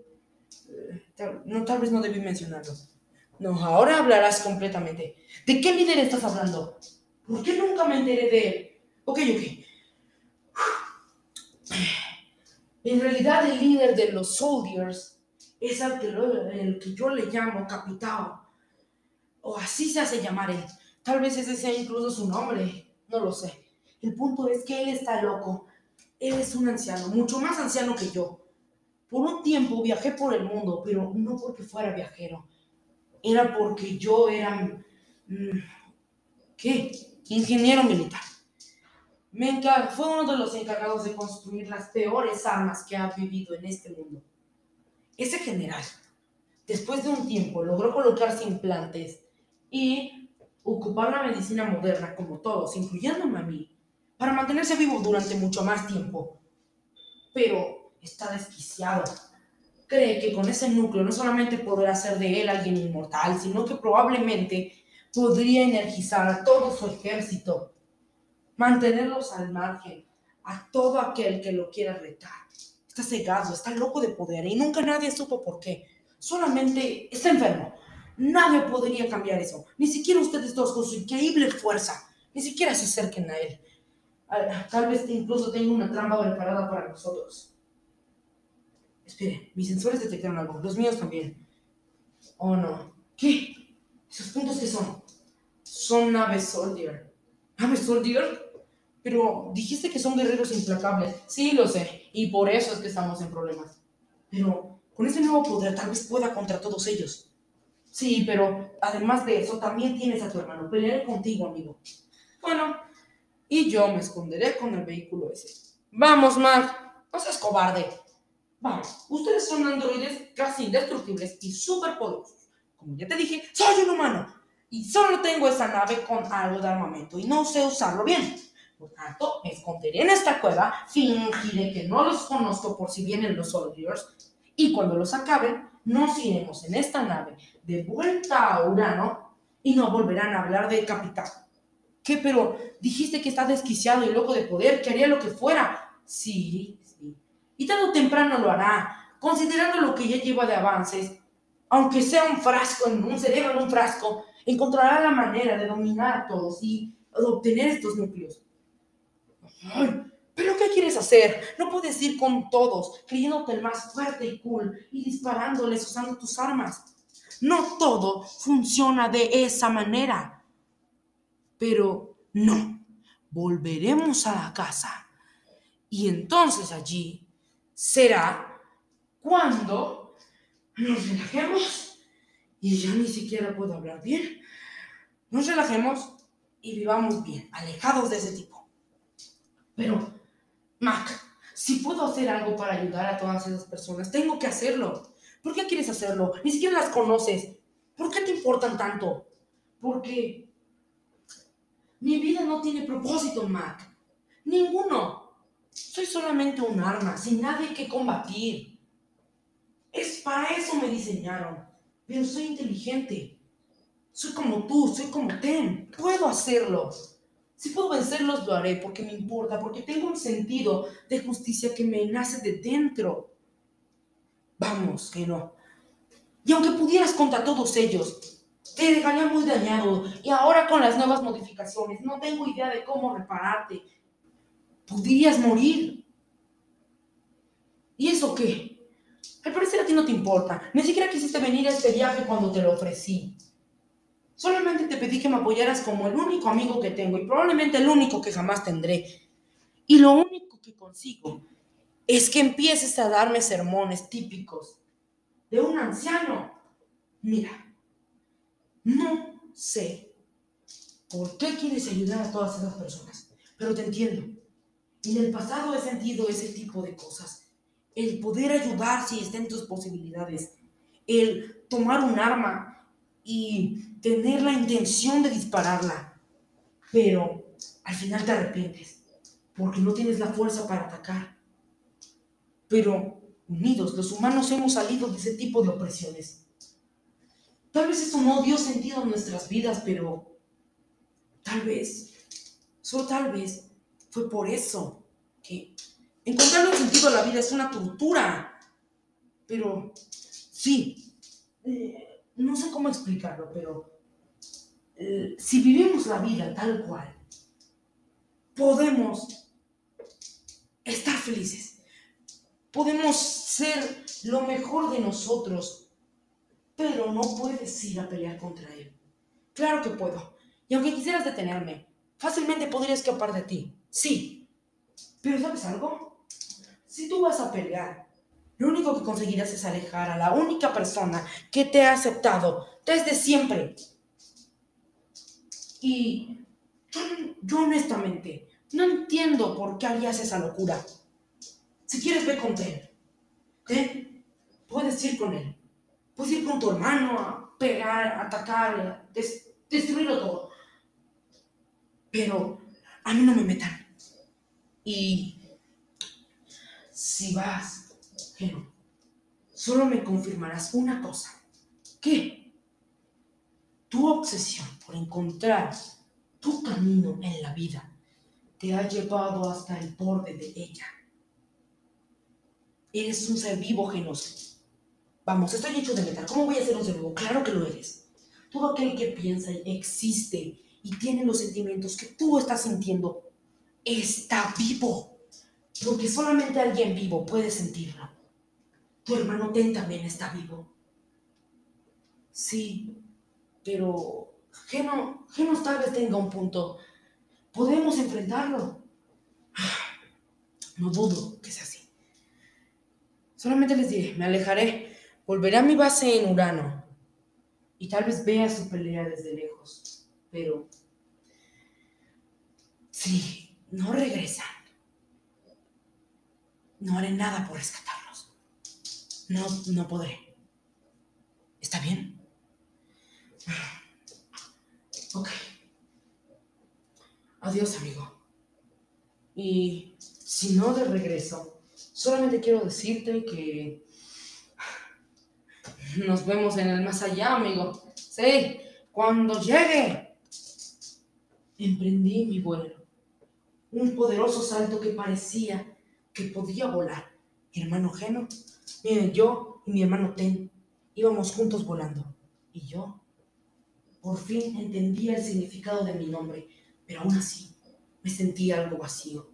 eh, no, tal vez no debí mencionarlo. No, ahora hablarás completamente. ¿De qué líder estás hablando? ¿Por qué nunca me enteré de él? Ok, ok. En realidad el líder de los soldiers es el que, el que yo le llamo capitán. O así se hace llamar él. Tal vez ese sea incluso su nombre. No lo sé. El punto es que él está loco. Él es un anciano, mucho más anciano que yo. Por un tiempo viajé por el mundo, pero no porque fuera viajero. Era porque yo era... Mm, ¿Qué? Ingeniero militar. Me fue uno de los encargados de construir las peores armas que ha vivido en este mundo. Ese general, después de un tiempo, logró colocarse implantes y ocupar la medicina moderna como todos, incluyéndome a mí, para mantenerse vivo durante mucho más tiempo. Pero está desquiciado. Cree que con ese núcleo no solamente podrá hacer de él alguien inmortal, sino que probablemente podría energizar a todo su ejército mantenerlos al margen a todo aquel que lo quiera retar. Está cegado, está loco de poder y nunca nadie supo por qué. Solamente está enfermo. Nadie podría cambiar eso. Ni siquiera ustedes dos con su increíble fuerza. Ni siquiera se acerquen a él. Ah, tal vez incluso tenga una trampa preparada para nosotros. Esperen, mis sensores detectaron algo. Los míos también. Oh no. ¿Qué? ¿Esos puntos qué son? Son naves Soldier. ¿Naves Soldier? Pero dijiste que son guerreros implacables. Sí, lo sé. Y por eso es que estamos en problemas. Pero con ese nuevo poder tal vez pueda contra todos ellos. Sí, pero además de eso también tienes a tu hermano. Pelearé contigo, amigo. Bueno, y yo me esconderé con el vehículo ese. Vamos, Mac. No seas cobarde. Vamos, ustedes son androides casi indestructibles y súper poderosos. Como ya te dije, soy un humano. Y solo tengo esa nave con algo de armamento y no sé usarlo bien. Por tanto, me esconderé en esta cueva, fingiré que no los conozco por si vienen los Soldiers, y cuando los acaben, nos iremos en esta nave de vuelta a Urano y no volverán a hablar de capitán. ¿Qué? Pero dijiste que está desquiciado y loco de poder, que haría lo que fuera. Sí. Y tarde o temprano lo hará, considerando lo que ya lleva de avances. Aunque sea un frasco, un cerebro en un frasco, encontrará la manera de dominar a todos y obtener estos núcleos. ¿Pero qué quieres hacer? No puedes ir con todos, creyéndote el más fuerte y cool y disparándoles usando tus armas. No todo funciona de esa manera. Pero no, volveremos a la casa. Y entonces allí será cuando nos relajemos y ya ni siquiera puedo hablar bien. Nos relajemos y vivamos bien, alejados de ese tipo. Pero, Mac, si puedo hacer algo para ayudar a todas esas personas, tengo que hacerlo. ¿Por qué quieres hacerlo? Ni siquiera las conoces. ¿Por qué te importan tanto? Porque mi vida no tiene propósito, Mac. Ninguno. Soy solamente un arma, sin nadie que combatir. Es para eso me diseñaron. Pero soy inteligente. Soy como tú, soy como Ten. Puedo hacerlo. Si puedo vencerlos, lo haré porque me importa, porque tengo un sentido de justicia que me nace de dentro. Vamos, que no. Y aunque pudieras contra todos ellos, te dejaría muy dañado. Y ahora con las nuevas modificaciones, no tengo idea de cómo repararte. Podrías morir. ¿Y eso qué? Al parecer a ti no te importa. Ni siquiera quisiste venir a este viaje cuando te lo ofrecí. Solamente te pedí que me apoyaras como el único amigo que tengo y probablemente el único que jamás tendré. Y lo único que consigo es que empieces a darme sermones típicos de un anciano. Mira, no sé por qué quieres ayudar a todas esas personas, pero te entiendo. En el pasado he sentido ese tipo de cosas. El poder ayudar si está en tus posibilidades. El tomar un arma y tener la intención de dispararla. Pero al final te arrepientes porque no tienes la fuerza para atacar. Pero unidos, los humanos hemos salido de ese tipo de opresiones. Tal vez eso no dio sentido a nuestras vidas, pero tal vez, solo tal vez, fue por eso que encontrar un sentido a la vida es una tortura. Pero sí, eh, no sé cómo explicarlo, pero eh, si vivimos la vida tal cual, podemos estar felices. Podemos ser lo mejor de nosotros, pero no puedes ir a pelear contra él. Claro que puedo. Y aunque quisieras detenerme, fácilmente podría escapar de ti. Sí. Pero ¿sabes algo? Si tú vas a pelear, lo único que conseguirás es alejar a la única persona que te ha aceptado desde siempre. Y yo, honestamente no entiendo por qué harías esa locura. Si quieres, ve con él. ¿Eh? Puedes ir con él. Puedes ir con tu hermano a pegar, atacar, destruirlo todo. Pero a mí no me metan. Y si vas, bueno, solo me confirmarás una cosa. ¿Qué? Tu obsesión por encontrar tu camino en la vida te ha llevado hasta el borde de ella. Eres un ser vivo, Genos. Vamos, estoy hecho de metal. ¿Cómo voy a ser un ser vivo? Claro que lo eres. Todo aquel que piensa existe y tiene los sentimientos que tú estás sintiendo está vivo. Porque solamente alguien vivo puede sentirlo. Tu hermano Ten también está vivo. Sí, pero Geno, Genos tal vez tenga un punto. Podemos enfrentarlo. No dudo que sea así. Solamente les diré, me alejaré, volveré a mi base en Urano y tal vez vea su pelea desde lejos. Pero si no regresan, no haré nada por rescatarlos. No, no podré. ¿Está bien? Ok. Adiós, amigo. Y si no de regreso, solamente quiero decirte que nos vemos en el más allá, amigo. Sí, cuando llegue. Emprendí mi vuelo. Un poderoso salto que parecía que podía volar. Mi hermano Geno, miren, yo y mi hermano Ten íbamos juntos volando. Y yo por fin entendía el significado de mi nombre, pero aún así me sentía algo vacío.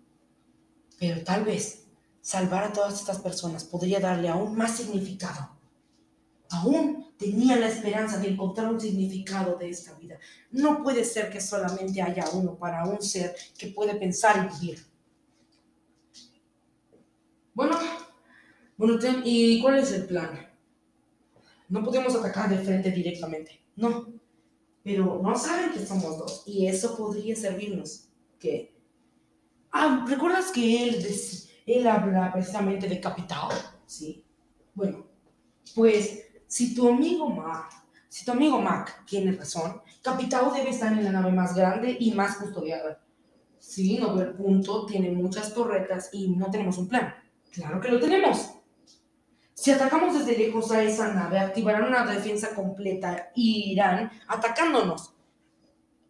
Pero tal vez salvar a todas estas personas podría darle aún más significado. Aún tenía la esperanza de encontrar un significado de esta vida. No puede ser que solamente haya uno para un ser que puede pensar y vivir. Bueno, bueno, ¿y cuál es el plan? No podemos atacar de frente directamente. No, pero no saben que somos dos y eso podría servirnos. Que, ah, ¿recuerdas que él, él habla precisamente de capital? Sí. Bueno, pues si tu amigo Mac, si tu amigo Mac tiene razón, capital debe estar en la nave más grande y más custodiada. Sí, no el punto, tiene muchas torretas y no tenemos un plan. Claro que lo tenemos. Si atacamos desde lejos a esa nave, activarán una defensa completa y irán atacándonos.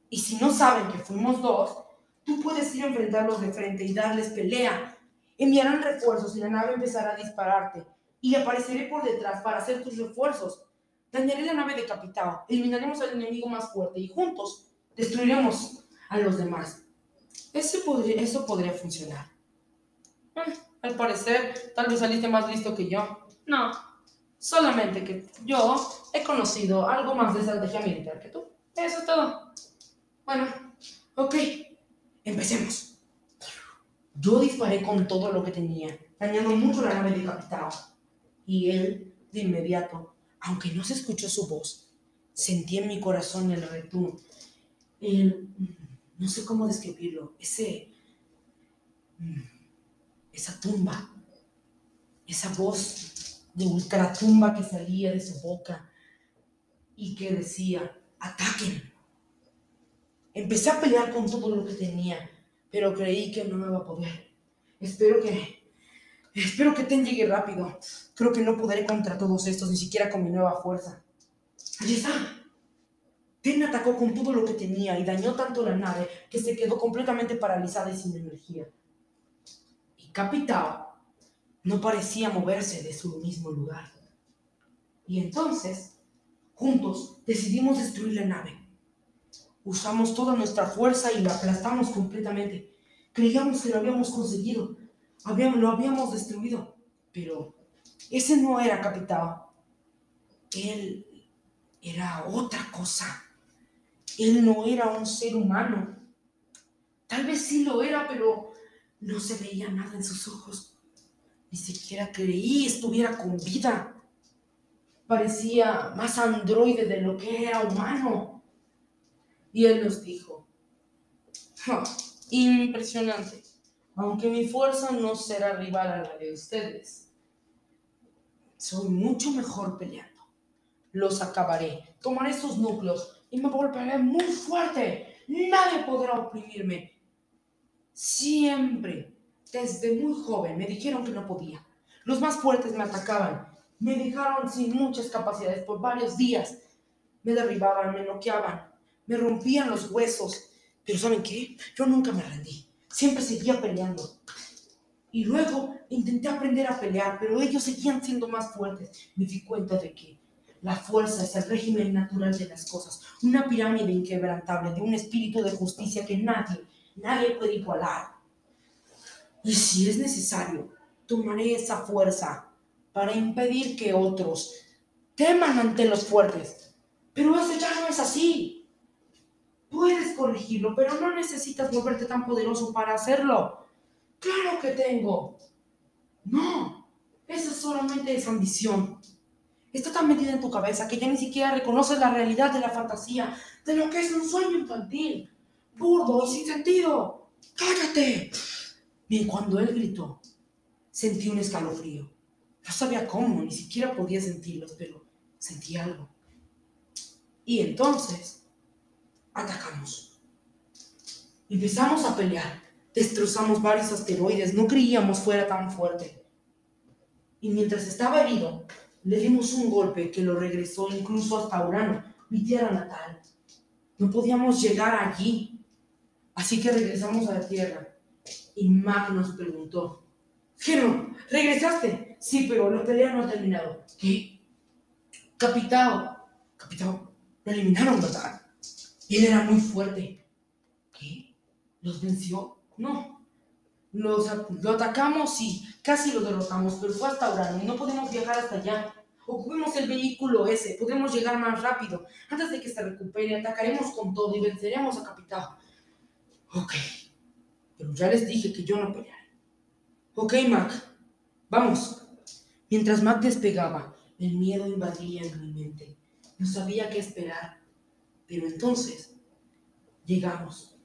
Y si no saben que fuimos dos, tú puedes ir a enfrentarlos de frente y darles pelea. Enviarán refuerzos y la nave empezará a dispararte. Y apareceré por detrás para hacer tus refuerzos. Dañaré la nave decapitado, eliminaremos al enemigo más fuerte y juntos destruiremos a los demás. Ese podría, eso podría funcionar. Eh, al parecer, tal vez saliste más listo que yo. No, solamente que yo he conocido algo más de estrategia militar que tú. Eso es todo. Bueno, ok, empecemos. Yo disparé con todo lo que tenía, dañando mucho la nave de capitán. Y él, de inmediato, aunque no se escuchó su voz, sentí en mi corazón el retumbo. El, no sé cómo describirlo, ese, esa tumba, esa voz de ultratumba que salía de su boca y que decía, ataquen. Empecé a pelear con todo lo que tenía, pero creí que no me iba a poder. Espero que, espero que Ten llegue rápido. Creo que no podré contra todos estos, ni siquiera con mi nueva fuerza. Allí está. Ten atacó con todo lo que tenía y dañó tanto la nave que se quedó completamente paralizada y sin energía. Y Capitao no parecía moverse de su mismo lugar. Y entonces, juntos, decidimos destruir la nave. Usamos toda nuestra fuerza y la aplastamos completamente. Creíamos que lo habíamos conseguido, habíamos, lo habíamos destruido, pero ese no era Capitán. Él era otra cosa. Él no era un ser humano. Tal vez sí lo era, pero no se veía nada en sus ojos. Ni siquiera creí estuviera con vida. Parecía más androide de lo que era humano. Y él nos dijo, impresionante, aunque mi fuerza no será rival a la de ustedes, soy mucho mejor peleando. Los acabaré, tomaré sus núcleos y me volveré muy fuerte. Nadie podrá oprimirme. Siempre desde muy joven me dijeron que no podía. Los más fuertes me atacaban. Me dejaron sin muchas capacidades por varios días. Me derribaban, me noqueaban, me rompían los huesos. Pero ¿saben qué? Yo nunca me rendí. Siempre seguía peleando. Y luego intenté aprender a pelear, pero ellos seguían siendo más fuertes. Me di cuenta de que la fuerza es el régimen natural de las cosas, una pirámide inquebrantable de un espíritu de justicia que nadie, nadie puede igualar. Y si es necesario, tomaré esa fuerza para impedir que otros teman ante los fuertes. Pero eso ya no es así. Puedes corregirlo, pero no necesitas volverte tan poderoso para hacerlo. Claro que tengo. No, esa solamente es ambición. Está tan metida en tu cabeza que ya ni siquiera reconoces la realidad de la fantasía, de lo que es un sueño infantil, burdo y sin sentido. ¡Cállate! Y cuando él gritó, sentí un escalofrío. No sabía cómo, ni siquiera podía sentirlos, pero sentí algo. Y entonces atacamos. Empezamos a pelear. Destrozamos varios asteroides. No creíamos fuera tan fuerte. Y mientras estaba herido, le dimos un golpe que lo regresó incluso hasta Urano, mi tierra natal. No podíamos llegar allí. Así que regresamos a la Tierra y Mac nos preguntó, Geno, ¿regresaste? Sí, pero la pelea no ha terminado. ¿Qué? Capitao. Capitao, lo eliminaron, ¿verdad? Él era muy fuerte. ¿Qué? ¿Los venció? No. Los, lo atacamos y casi lo derrotamos, pero fue hasta Urano y no podemos viajar hasta allá. Ocupemos el vehículo ese, podemos llegar más rápido. Antes de que se recupere, atacaremos con todo y venceremos a Capitao. Ok. Pero ya les dije que yo no pelearé. Ok, Mac, vamos. Mientras Mac despegaba, el miedo invadía en mi mente. No sabía qué esperar. Pero entonces, llegamos.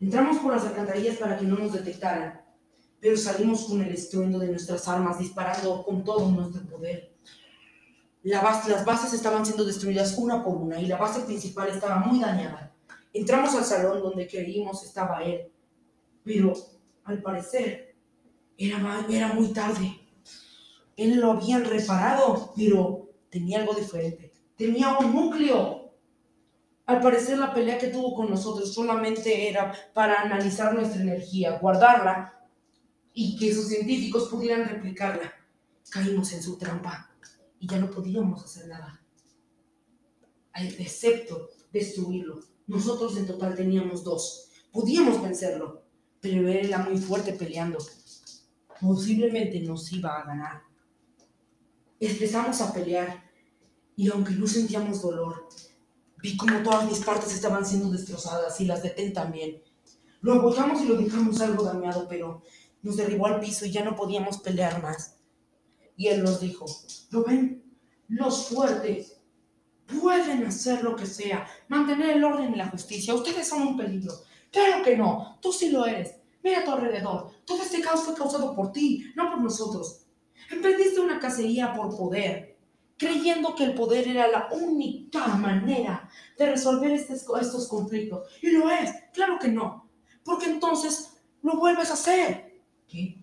Entramos por las alcantarillas para que no nos detectaran, pero salimos con el estruendo de nuestras armas disparando con todo nuestro poder. las bases estaban siendo destruidas una por una y la base principal estaba muy dañada. Entramos al salón donde creímos estaba él, pero al parecer era, era muy tarde. él lo habían reparado, pero tenía algo diferente. Tenía un núcleo. Al parecer la pelea que tuvo con nosotros solamente era para analizar nuestra energía, guardarla y que sus científicos pudieran replicarla. Caímos en su trampa y ya no podíamos hacer nada, excepto destruirlo. Nosotros en total teníamos dos. Podíamos vencerlo, pero él era muy fuerte peleando. Posiblemente nos iba a ganar. Empezamos a pelear y aunque no sentíamos dolor, vi como todas mis partes estaban siendo destrozadas y las de también. Lo apoyamos y lo dejamos algo dañado, pero nos derribó al piso y ya no podíamos pelear más. Y él nos dijo, ¿lo ven? Los fuertes pueden hacer lo que sea, mantener el orden y la justicia. Ustedes son un peligro. Claro que no, tú sí lo eres. Mira a tu alrededor. Todo este caos fue causado por ti, no por nosotros. Emprendiste una cacería por poder, creyendo que el poder era la única manera de resolver estos conflictos. Y lo es, claro que no. Porque entonces lo vuelves a hacer. ¿Qué?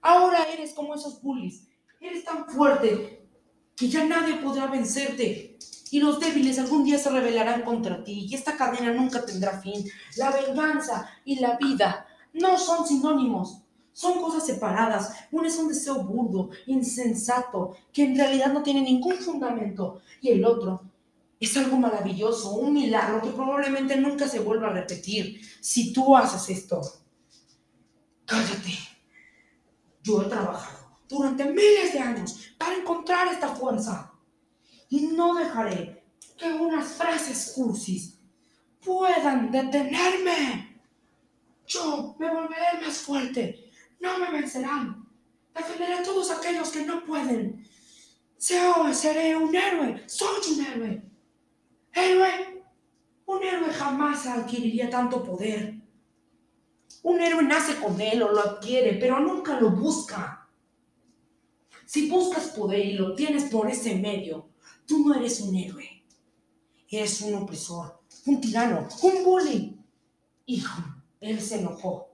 Ahora eres como esos bullies. Eres tan fuerte que ya nadie podrá vencerte. Y los débiles algún día se rebelarán contra ti. Y esta cadena nunca tendrá fin. La venganza y la vida no son sinónimos. Son cosas separadas. Uno es un deseo burdo, insensato, que en realidad no tiene ningún fundamento. Y el otro es algo maravilloso, un milagro que probablemente nunca se vuelva a repetir si tú haces esto. Cállate. Yo he trabajado durante miles de años para encontrar esta fuerza. Y no dejaré que unas frases cursis puedan detenerme. Yo me volveré más fuerte no me vencerán. Defenderé a todos aquellos que no pueden. seré un héroe. Soy un héroe. Héroe. Un héroe jamás adquiriría tanto poder. Un héroe nace con él o lo adquiere, pero nunca lo busca. Si buscas poder y lo tienes por ese medio, tú no eres un héroe. Eres un opresor, un tirano, un bully. Hijo, él se enojó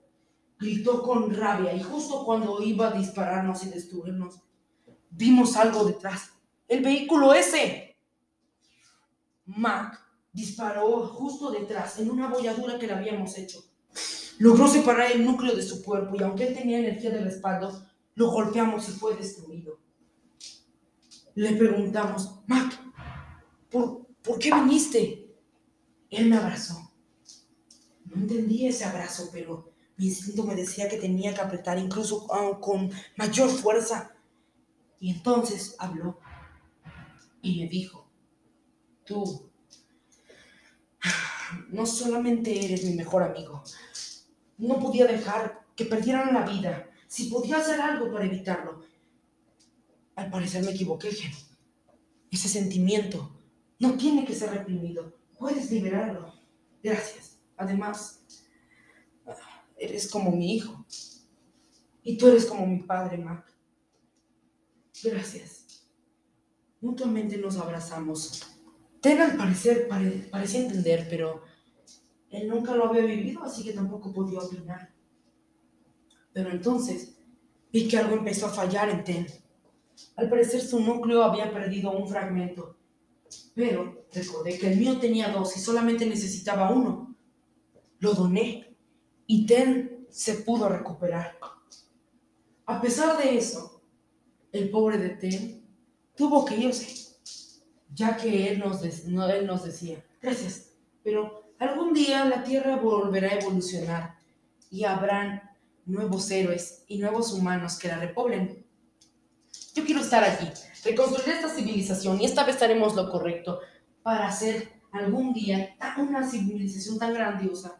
gritó con rabia y justo cuando iba a dispararnos y destruirnos, vimos algo detrás. El vehículo ese. Mac disparó justo detrás, en una bolladura que le habíamos hecho. Logró separar el núcleo de su cuerpo y aunque él tenía energía de respaldo, lo golpeamos y fue destruido. Le preguntamos, Mac, ¿por, ¿por qué viniste? Él me abrazó. No entendí ese abrazo, pero mi instinto me decía que tenía que apretar incluso con mayor fuerza. Y entonces habló y me dijo, tú no solamente eres mi mejor amigo, no podía dejar que perdieran la vida, si podía hacer algo para evitarlo. Al parecer me equivoqué, Ese sentimiento no tiene que ser reprimido, puedes liberarlo. Gracias. Además, eres como mi hijo. Y tú eres como mi padre, Mac. Gracias. Mutuamente nos abrazamos. Ten al parecer parecía entender, pero él nunca lo había vivido, así que tampoco podía opinar. Pero entonces vi que algo empezó a fallar en Ten. Al parecer su núcleo había perdido un fragmento. Pero recordé que el mío tenía dos y solamente necesitaba uno. Lo doné y Ten se pudo recuperar. A pesar de eso, el pobre de Ten tuvo que irse, ya que él nos, él nos decía, gracias, pero algún día la Tierra volverá a evolucionar y habrán nuevos héroes y nuevos humanos que la repoblen. Yo quiero estar allí, reconstruir esta civilización y esta vez haremos lo correcto para hacer algún día una civilización tan grandiosa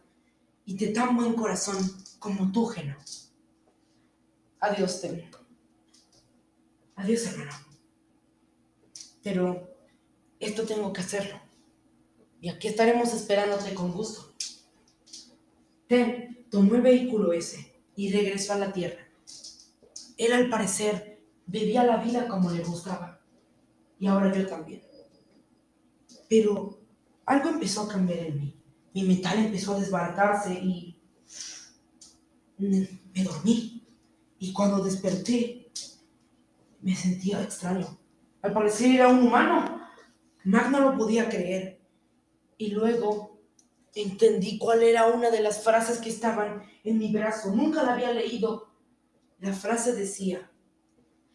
y de tan buen corazón como tú, Geno. Adiós, Ten. Adiós, hermano. Pero esto tengo que hacerlo. Y aquí estaremos esperándote con gusto. Ten tomó el vehículo ese y regresó a la tierra. Él al parecer vivía la vida como le gustaba. Y ahora yo también. Pero algo empezó a cambiar en mí mi metal empezó a desbaratarse y me dormí. Y cuando desperté, me sentía extraño. Al parecer era un humano. Mac no lo podía creer. Y luego entendí cuál era una de las frases que estaban en mi brazo. Nunca la había leído. La frase decía,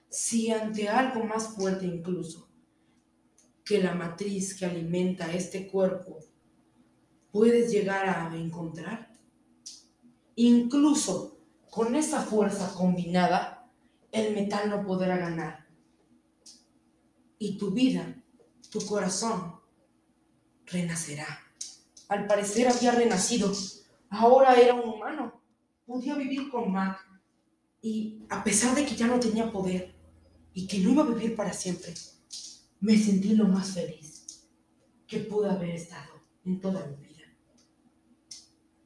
si ante algo más fuerte incluso que la matriz que alimenta este cuerpo puedes llegar a encontrar, incluso con esa fuerza combinada, el metal no podrá ganar. Y tu vida, tu corazón, renacerá. Al parecer había renacido. Ahora era un humano. Podía vivir con Mac. Y a pesar de que ya no tenía poder y que no iba a vivir para siempre, me sentí lo más feliz que pude haber estado en toda mi vida.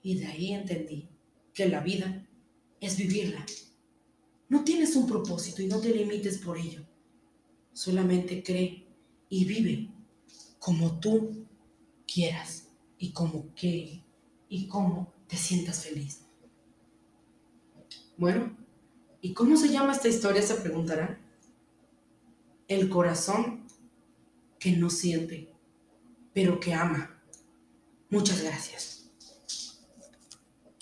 Y de ahí entendí que la vida es vivirla. No tienes un propósito y no te limites por ello. Solamente cree y vive como tú quieras y como que y como te sientas feliz. Bueno, ¿y cómo se llama esta historia? Se preguntarán. El corazón que no siente, pero que ama. Muchas gracias.